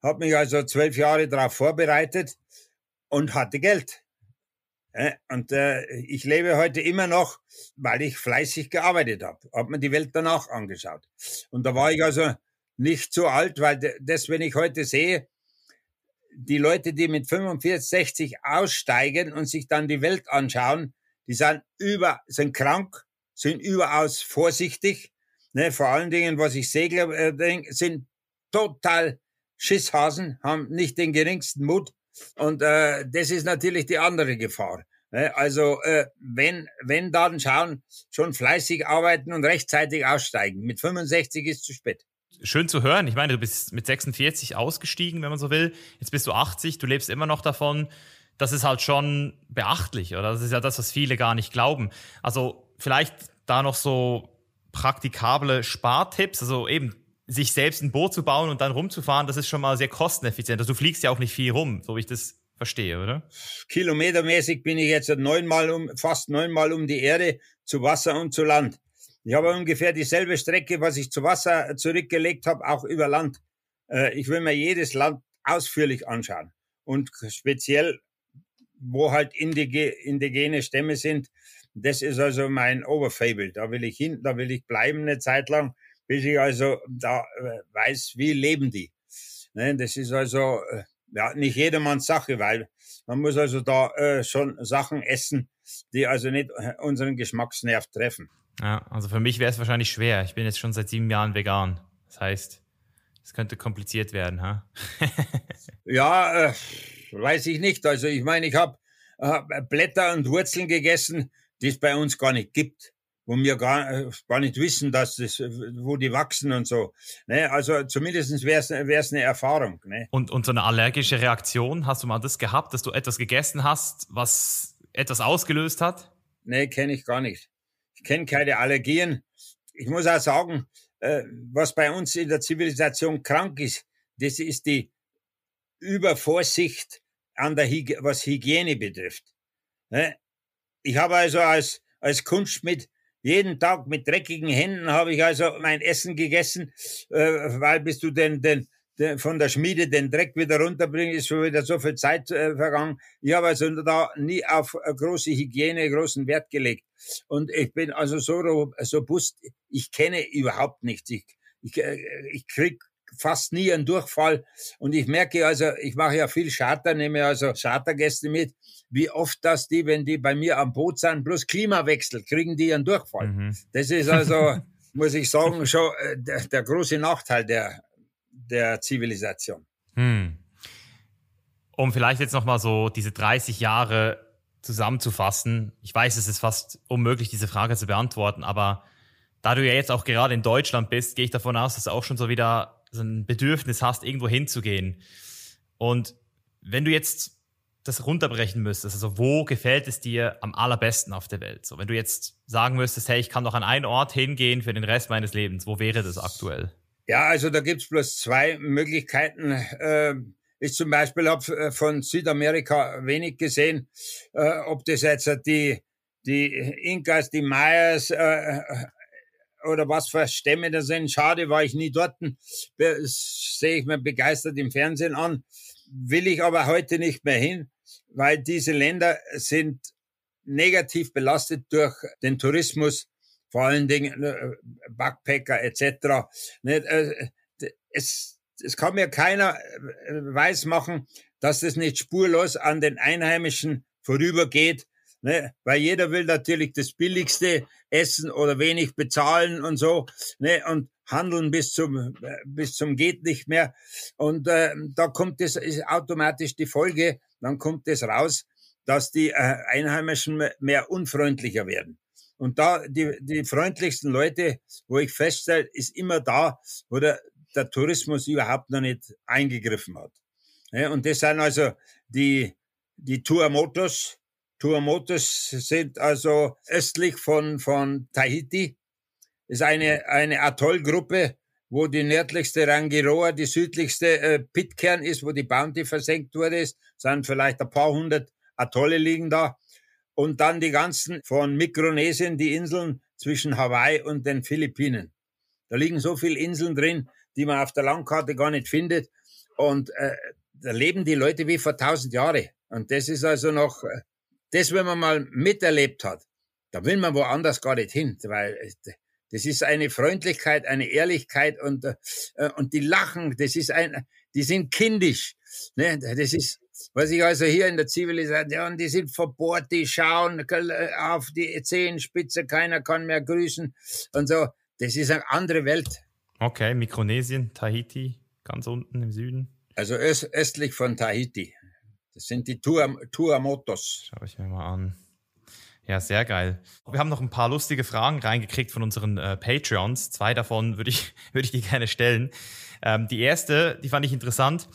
habe mich also zwölf Jahre darauf vorbereitet und hatte Geld. Äh, und äh, ich lebe heute immer noch, weil ich fleißig gearbeitet habe. Hab mir die Welt danach angeschaut. Und da war ich also nicht so alt, weil das, wenn ich heute sehe, die Leute, die mit 45, 60 aussteigen und sich dann die Welt anschauen, die sind über, sind krank, sind überaus vorsichtig. Ne, vor allen Dingen, was ich sehe, äh, sind total Schisshasen, haben nicht den geringsten Mut. Und äh, das ist natürlich die andere Gefahr. Ne? Also äh, wenn, wenn dann schauen, schon fleißig arbeiten und rechtzeitig aussteigen. Mit 65 ist zu spät schön zu hören. Ich meine, du bist mit 46 ausgestiegen, wenn man so will. Jetzt bist du 80, du lebst immer noch davon. Das ist halt schon beachtlich, oder? Das ist ja das, was viele gar nicht glauben. Also vielleicht da noch so praktikable Spartipps, also eben sich selbst ein Boot zu bauen und dann rumzufahren, das ist schon mal sehr kosteneffizient. Also du fliegst ja auch nicht viel rum, so wie ich das verstehe, oder? Kilometermäßig bin ich jetzt neunmal um, fast neunmal um die Erde zu Wasser und zu Land. Ich habe ungefähr dieselbe Strecke, was ich zu Wasser zurückgelegt habe, auch über Land. Äh, ich will mir jedes Land ausführlich anschauen. Und speziell wo halt indige, indigene Stämme sind. Das ist also mein Oberfable. Da will ich hin, da will ich bleiben eine Zeit lang, bis ich also da äh, weiß, wie leben die. Ne, das ist also äh, ja nicht jedermanns Sache, weil man muss also da schon Sachen essen, die also nicht unseren Geschmacksnerv treffen. Ja, also für mich wäre es wahrscheinlich schwer. Ich bin jetzt schon seit sieben Jahren vegan. Das heißt, es könnte kompliziert werden, ha? ja, äh, weiß ich nicht. Also ich meine, ich habe äh, Blätter und Wurzeln gegessen, die es bei uns gar nicht gibt wo wir gar, äh, gar nicht wissen, dass das, wo die wachsen und so. Ne? Also zumindest wäre es eine Erfahrung. Ne? Und, und so eine allergische Reaktion, hast du mal das gehabt, dass du etwas gegessen hast, was etwas ausgelöst hat? Nee, kenne ich gar nicht. Kenne keine Allergien. Ich muss auch sagen, äh, was bei uns in der Zivilisation krank ist, das ist die Übervorsicht an der Hyg was Hygiene betrifft. Ne? Ich habe also als, als Kunstschmied jeden Tag mit dreckigen Händen habe ich also mein Essen gegessen, äh, weil bis du den, den, von der Schmiede den Dreck wieder runterbringst, ist schon wieder so viel Zeit äh, vergangen. Ich habe also da nie auf äh, große Hygiene großen Wert gelegt. Und ich bin also so, so bust, ich kenne überhaupt nichts. Ich, ich, äh, ich krieg fast nie einen Durchfall. Und ich merke also, ich mache ja viel Charter, nehme also Chartergäste mit, wie oft das die, wenn die bei mir am Boot sind, bloß Klimawechsel, kriegen die einen Durchfall. Mhm. Das ist also, muss ich sagen, schon äh, der, der große Nachteil der, der Zivilisation. Hm. Um vielleicht jetzt nochmal so diese 30 Jahre zusammenzufassen. Ich weiß, es ist fast unmöglich, diese Frage zu beantworten, aber da du ja jetzt auch gerade in Deutschland bist, gehe ich davon aus, dass du auch schon so wieder so ein Bedürfnis hast, irgendwo hinzugehen. Und wenn du jetzt das runterbrechen müsstest, also wo gefällt es dir am allerbesten auf der Welt? So, wenn du jetzt sagen müsstest, hey, ich kann doch an einen Ort hingehen für den Rest meines Lebens, wo wäre das aktuell? Ja, also da gibt's bloß zwei Möglichkeiten. Äh, ich zum Beispiel habe äh, von Südamerika wenig gesehen, äh, ob das jetzt die, die Inkas, die Mayas, äh, oder was für Stämme da sind. Schade, war ich nie dort. Sehe ich mir begeistert im Fernsehen an. Will ich aber heute nicht mehr hin, weil diese Länder sind negativ belastet durch den Tourismus, vor allen Dingen äh, Backpacker etc. Äh, es, es kann mir keiner äh, weismachen, dass das nicht spurlos an den Einheimischen vorübergeht, ne? weil jeder will natürlich das Billigste essen oder wenig bezahlen und so, ne? und handeln bis zum, bis zum geht nicht mehr. Und äh, da kommt es ist automatisch die Folge, dann kommt es raus, dass die äh, Einheimischen mehr unfreundlicher werden. Und da die, die freundlichsten Leute, wo ich feststelle, ist immer da, wo der, der Tourismus überhaupt noch nicht eingegriffen hat. Ja, und das sind also die, die Tuamotos, Tuamotus sind also östlich von, von Tahiti. Ist eine, eine Atollgruppe, wo die nördlichste Rangiroa, die südlichste äh, Pitcairn ist, wo die Bounty versenkt wurde. Es sind vielleicht ein paar hundert Atolle liegen da. Und dann die ganzen von Mikronesien, die Inseln zwischen Hawaii und den Philippinen. Da liegen so viele Inseln drin, die man auf der Landkarte gar nicht findet. Und äh, da leben die Leute wie vor tausend Jahren. Und das ist also noch äh, das, wenn man mal miterlebt hat, da will man woanders gar nicht hin, weil äh, das ist eine Freundlichkeit, eine Ehrlichkeit und, äh, und die lachen, das ist ein, die sind kindisch. Ne? Das ist, was ich also hier in der Zivilisation, die sind verbohrt, die schauen äh, auf die Zehenspitze, keiner kann mehr grüßen und so. Das ist eine andere Welt. Okay, Mikronesien, Tahiti, ganz unten im Süden. Also östlich von Tahiti. Das sind die Tuamotos. Schau ich mir mal an. Ja, sehr geil. Wir haben noch ein paar lustige Fragen reingekriegt von unseren äh, Patreons. Zwei davon würde ich, würde ich dir gerne stellen. Ähm, die erste, die fand ich interessant.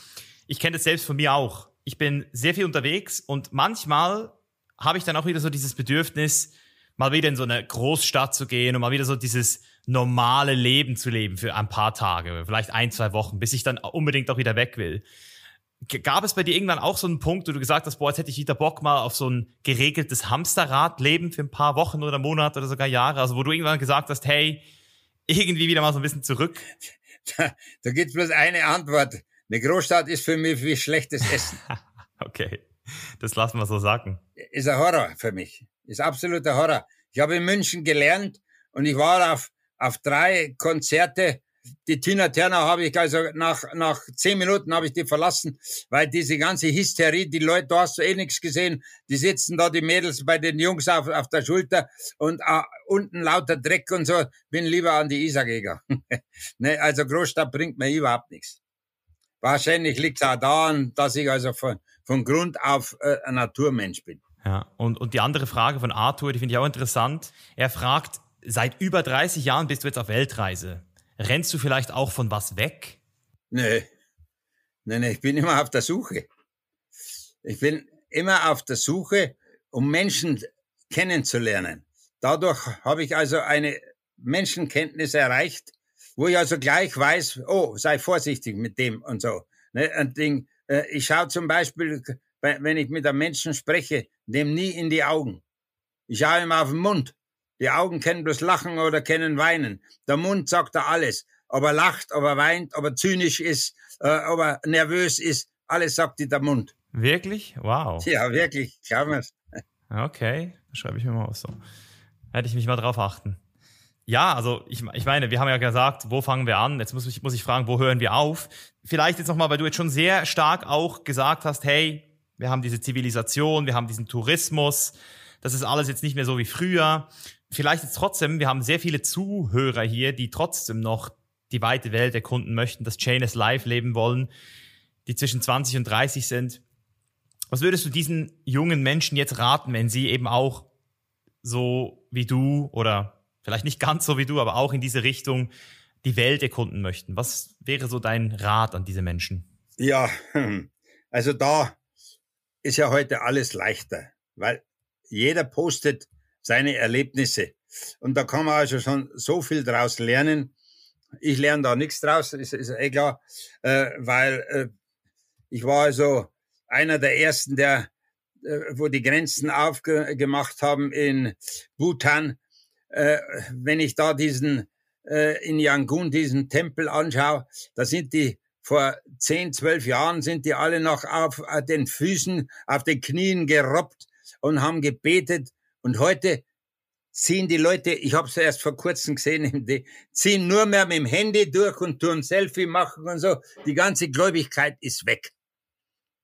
Ich kenne das selbst von mir auch. Ich bin sehr viel unterwegs und manchmal habe ich dann auch wieder so dieses Bedürfnis, mal wieder in so eine Großstadt zu gehen und mal wieder so dieses normale Leben zu leben für ein paar Tage, vielleicht ein, zwei Wochen, bis ich dann unbedingt auch wieder weg will. Gab es bei dir irgendwann auch so einen Punkt, wo du gesagt hast, boah, jetzt hätte ich wieder Bock mal auf so ein geregeltes Hamsterradleben für ein paar Wochen oder Monate oder sogar Jahre? Also wo du irgendwann gesagt hast, hey, irgendwie wieder mal so ein bisschen zurück? Da, da gibt bloß eine Antwort. Eine Großstadt ist für mich wie schlechtes Essen. okay. Das lassen wir so sagen. Ist ein Horror für mich. Ist absoluter Horror. Ich habe in München gelernt und ich war auf, auf drei Konzerte die Tina Turner habe ich also nach, nach zehn Minuten habe ich die verlassen, weil diese ganze Hysterie, die Leute, du hast eh nichts gesehen, die sitzen da, die Mädels bei den Jungs auf, auf der Schulter und uh, unten lauter Dreck und so, bin lieber an die Isar gegangen. ne, also Großstadt bringt mir überhaupt nichts. Wahrscheinlich liegt es auch daran, dass ich also von, von Grund auf äh, ein Naturmensch bin. Ja, und, und die andere Frage von Arthur, die finde ich auch interessant. Er fragt, seit über 30 Jahren bist du jetzt auf Weltreise. Rennst du vielleicht auch von was weg? Nee. Nee, nee, ich bin immer auf der Suche. Ich bin immer auf der Suche, um Menschen kennenzulernen. Dadurch habe ich also eine Menschenkenntnis erreicht, wo ich also gleich weiß, oh, sei vorsichtig mit dem und so. Ne, ein Ding, äh, ich schaue zum Beispiel, wenn ich mit einem Menschen spreche, dem nie in die Augen. Ich schaue ihm auf den Mund. Die Augen kennen bloß Lachen oder kennen Weinen. Der Mund sagt da alles. Ob er lacht, ob er weint, ob er zynisch ist, äh, ob er nervös ist, alles sagt dir der Mund. Wirklich? Wow. Ja, wirklich. Glaub mir's. Okay, schreibe ich mir mal auf so. Hätte ich mich mal drauf achten. Ja, also ich, ich meine, wir haben ja gesagt, wo fangen wir an? Jetzt muss ich, muss ich fragen, wo hören wir auf? Vielleicht jetzt nochmal, weil du jetzt schon sehr stark auch gesagt hast, hey, wir haben diese Zivilisation, wir haben diesen Tourismus, das ist alles jetzt nicht mehr so wie früher vielleicht jetzt trotzdem, wir haben sehr viele Zuhörer hier, die trotzdem noch die weite Welt erkunden möchten, das Chainless Life leben wollen, die zwischen 20 und 30 sind. Was würdest du diesen jungen Menschen jetzt raten, wenn sie eben auch so wie du oder vielleicht nicht ganz so wie du, aber auch in diese Richtung die Welt erkunden möchten? Was wäre so dein Rat an diese Menschen? Ja, also da ist ja heute alles leichter, weil jeder postet seine Erlebnisse. Und da kann man also schon so viel draus lernen. Ich lerne da nichts draus, ist, ist eh klar, äh, weil äh, ich war also einer der ersten, der, äh, wo die Grenzen aufgemacht haben in Bhutan. Äh, wenn ich da diesen äh, in Yangon diesen Tempel anschaue, da sind die vor zehn, zwölf Jahren sind die alle noch auf äh, den Füßen, auf den Knien gerobbt und haben gebetet und heute ziehen die Leute, ich habe es erst vor kurzem gesehen, die ziehen nur mehr mit dem Handy durch und tun Selfie machen und so. Die ganze Gläubigkeit ist weg.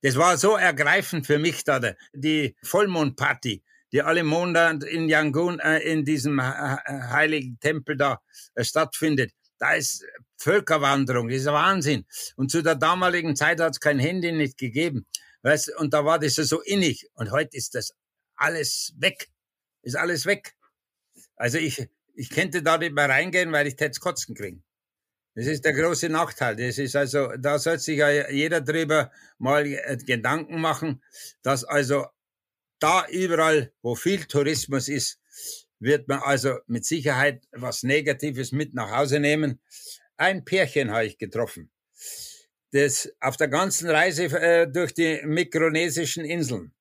Das war so ergreifend für mich da, die Vollmondparty, die alle Monat in Yangon, äh, in diesem heiligen Tempel da äh, stattfindet. Da ist Völkerwanderung, das ist Wahnsinn. Und zu der damaligen Zeit hat es kein Handy nicht gegeben. Weißt, und da war das so innig. Und heute ist das alles weg ist alles weg. Also ich, ich könnte da nicht mehr reingehen, weil ich tät's Kotzen kriegen. Das ist der große Nachteil. Das ist also, da sollte sich ja jeder drüber mal äh, Gedanken machen, dass also da überall, wo viel Tourismus ist, wird man also mit Sicherheit was Negatives mit nach Hause nehmen. Ein Pärchen habe ich getroffen, das auf der ganzen Reise äh, durch die mikronesischen Inseln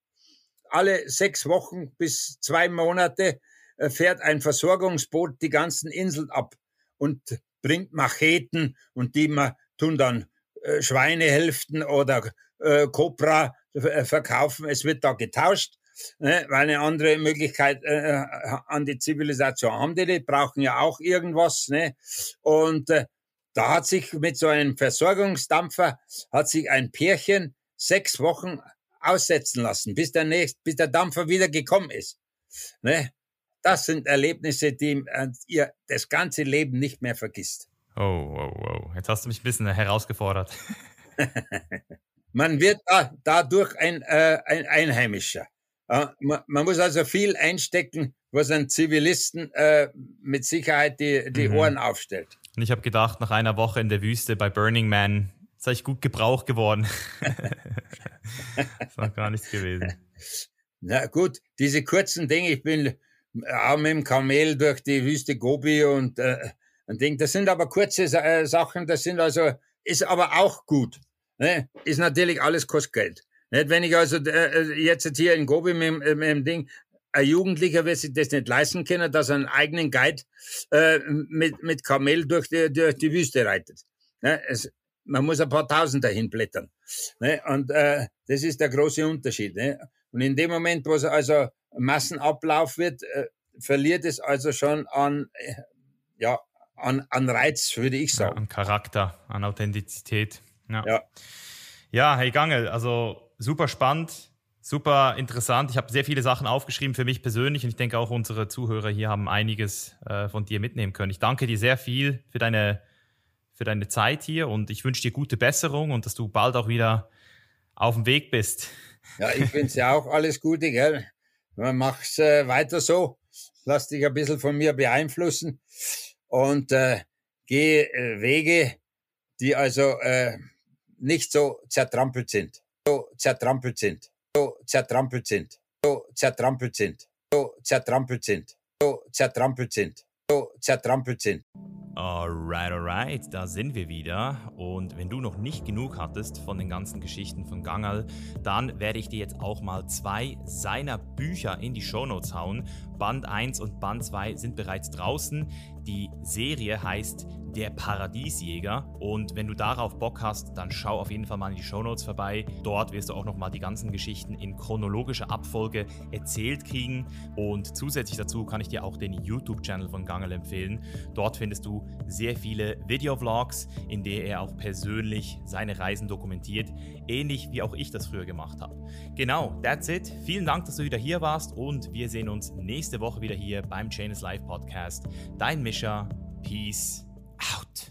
alle sechs Wochen bis zwei Monate äh, fährt ein Versorgungsboot die ganzen Inseln ab und bringt Macheten und die man tun dann äh, Schweinehälften oder äh, äh, verkaufen. Es wird da getauscht, ne, weil eine andere Möglichkeit äh, an die Zivilisation haben die, die brauchen ja auch irgendwas. Ne? Und äh, da hat sich mit so einem Versorgungsdampfer hat sich ein Pärchen sechs Wochen aussetzen lassen, bis der, nächst, bis der Dampfer wieder gekommen ist. Ne? Das sind Erlebnisse, die äh, ihr das ganze Leben nicht mehr vergisst. Oh, oh, oh. Jetzt hast du mich ein bisschen herausgefordert. man wird da, dadurch ein, äh, ein Einheimischer. Man, muss also viel einstecken, was ein Zivilisten äh, mit Sicherheit die, die mhm. Ohren aufstellt. Und ich habe gedacht, nach einer Woche in der Wüste bei Burning Man ist eigentlich gut Gebrauch geworden. das war gar nichts gewesen. Na gut, diese kurzen Dinge, ich bin auch mit dem Kamel durch die Wüste Gobi und äh, ein Ding, das sind aber kurze äh, Sachen, das sind also, ist aber auch gut. Ne? Ist natürlich alles kostet Geld. Nicht? Wenn ich also äh, jetzt hier in Gobi mit, mit dem Ding, ein Jugendlicher wird sich das nicht leisten können, dass er einen eigenen Guide äh, mit, mit Kamel durch die, durch die Wüste reitet. Ne? Es, man muss ein paar Tausend dahin blättern. Ne? Und äh, das ist der große Unterschied. Ne? Und in dem Moment, wo es also Massenablauf wird, äh, verliert es also schon an, äh, ja, an, an Reiz, würde ich sagen. Ja, an Charakter, an Authentizität. Ja. ja. Ja, hey Gangel, also super spannend, super interessant. Ich habe sehr viele Sachen aufgeschrieben für mich persönlich und ich denke auch unsere Zuhörer hier haben einiges äh, von dir mitnehmen können. Ich danke dir sehr viel für deine, für deine Zeit hier und ich wünsche dir gute Besserung und dass du bald auch wieder auf dem Weg bist. Ja, ich wünsche dir auch alles Gute, gell? Mach's äh, weiter so. Lass dich ein bisschen von mir beeinflussen und äh, geh äh, Wege, die also äh, nicht so zertrampelt sind. So zertrampelt sind. So zertrampelt sind. So zertrampelt sind. So zertrampelt sind. So zertrampelt sind. So zertrampelt sind. Alright, alright, da sind wir wieder. Und wenn du noch nicht genug hattest von den ganzen Geschichten von Gangal, dann werde ich dir jetzt auch mal zwei seiner Bücher in die Shownotes hauen. Band 1 und Band 2 sind bereits draußen. Die Serie heißt der Paradiesjäger. Und wenn du darauf Bock hast, dann schau auf jeden Fall mal in die Shownotes vorbei. Dort wirst du auch nochmal die ganzen Geschichten in chronologischer Abfolge erzählt kriegen. Und zusätzlich dazu kann ich dir auch den YouTube-Channel von Gangel empfehlen. Dort findest du sehr viele Videovlogs, in denen er auch persönlich seine Reisen dokumentiert, ähnlich wie auch ich das früher gemacht habe. Genau, that's it. Vielen Dank, dass du wieder hier warst und wir sehen uns nächste Woche wieder hier beim Chain is Life Podcast. Dein Peace out.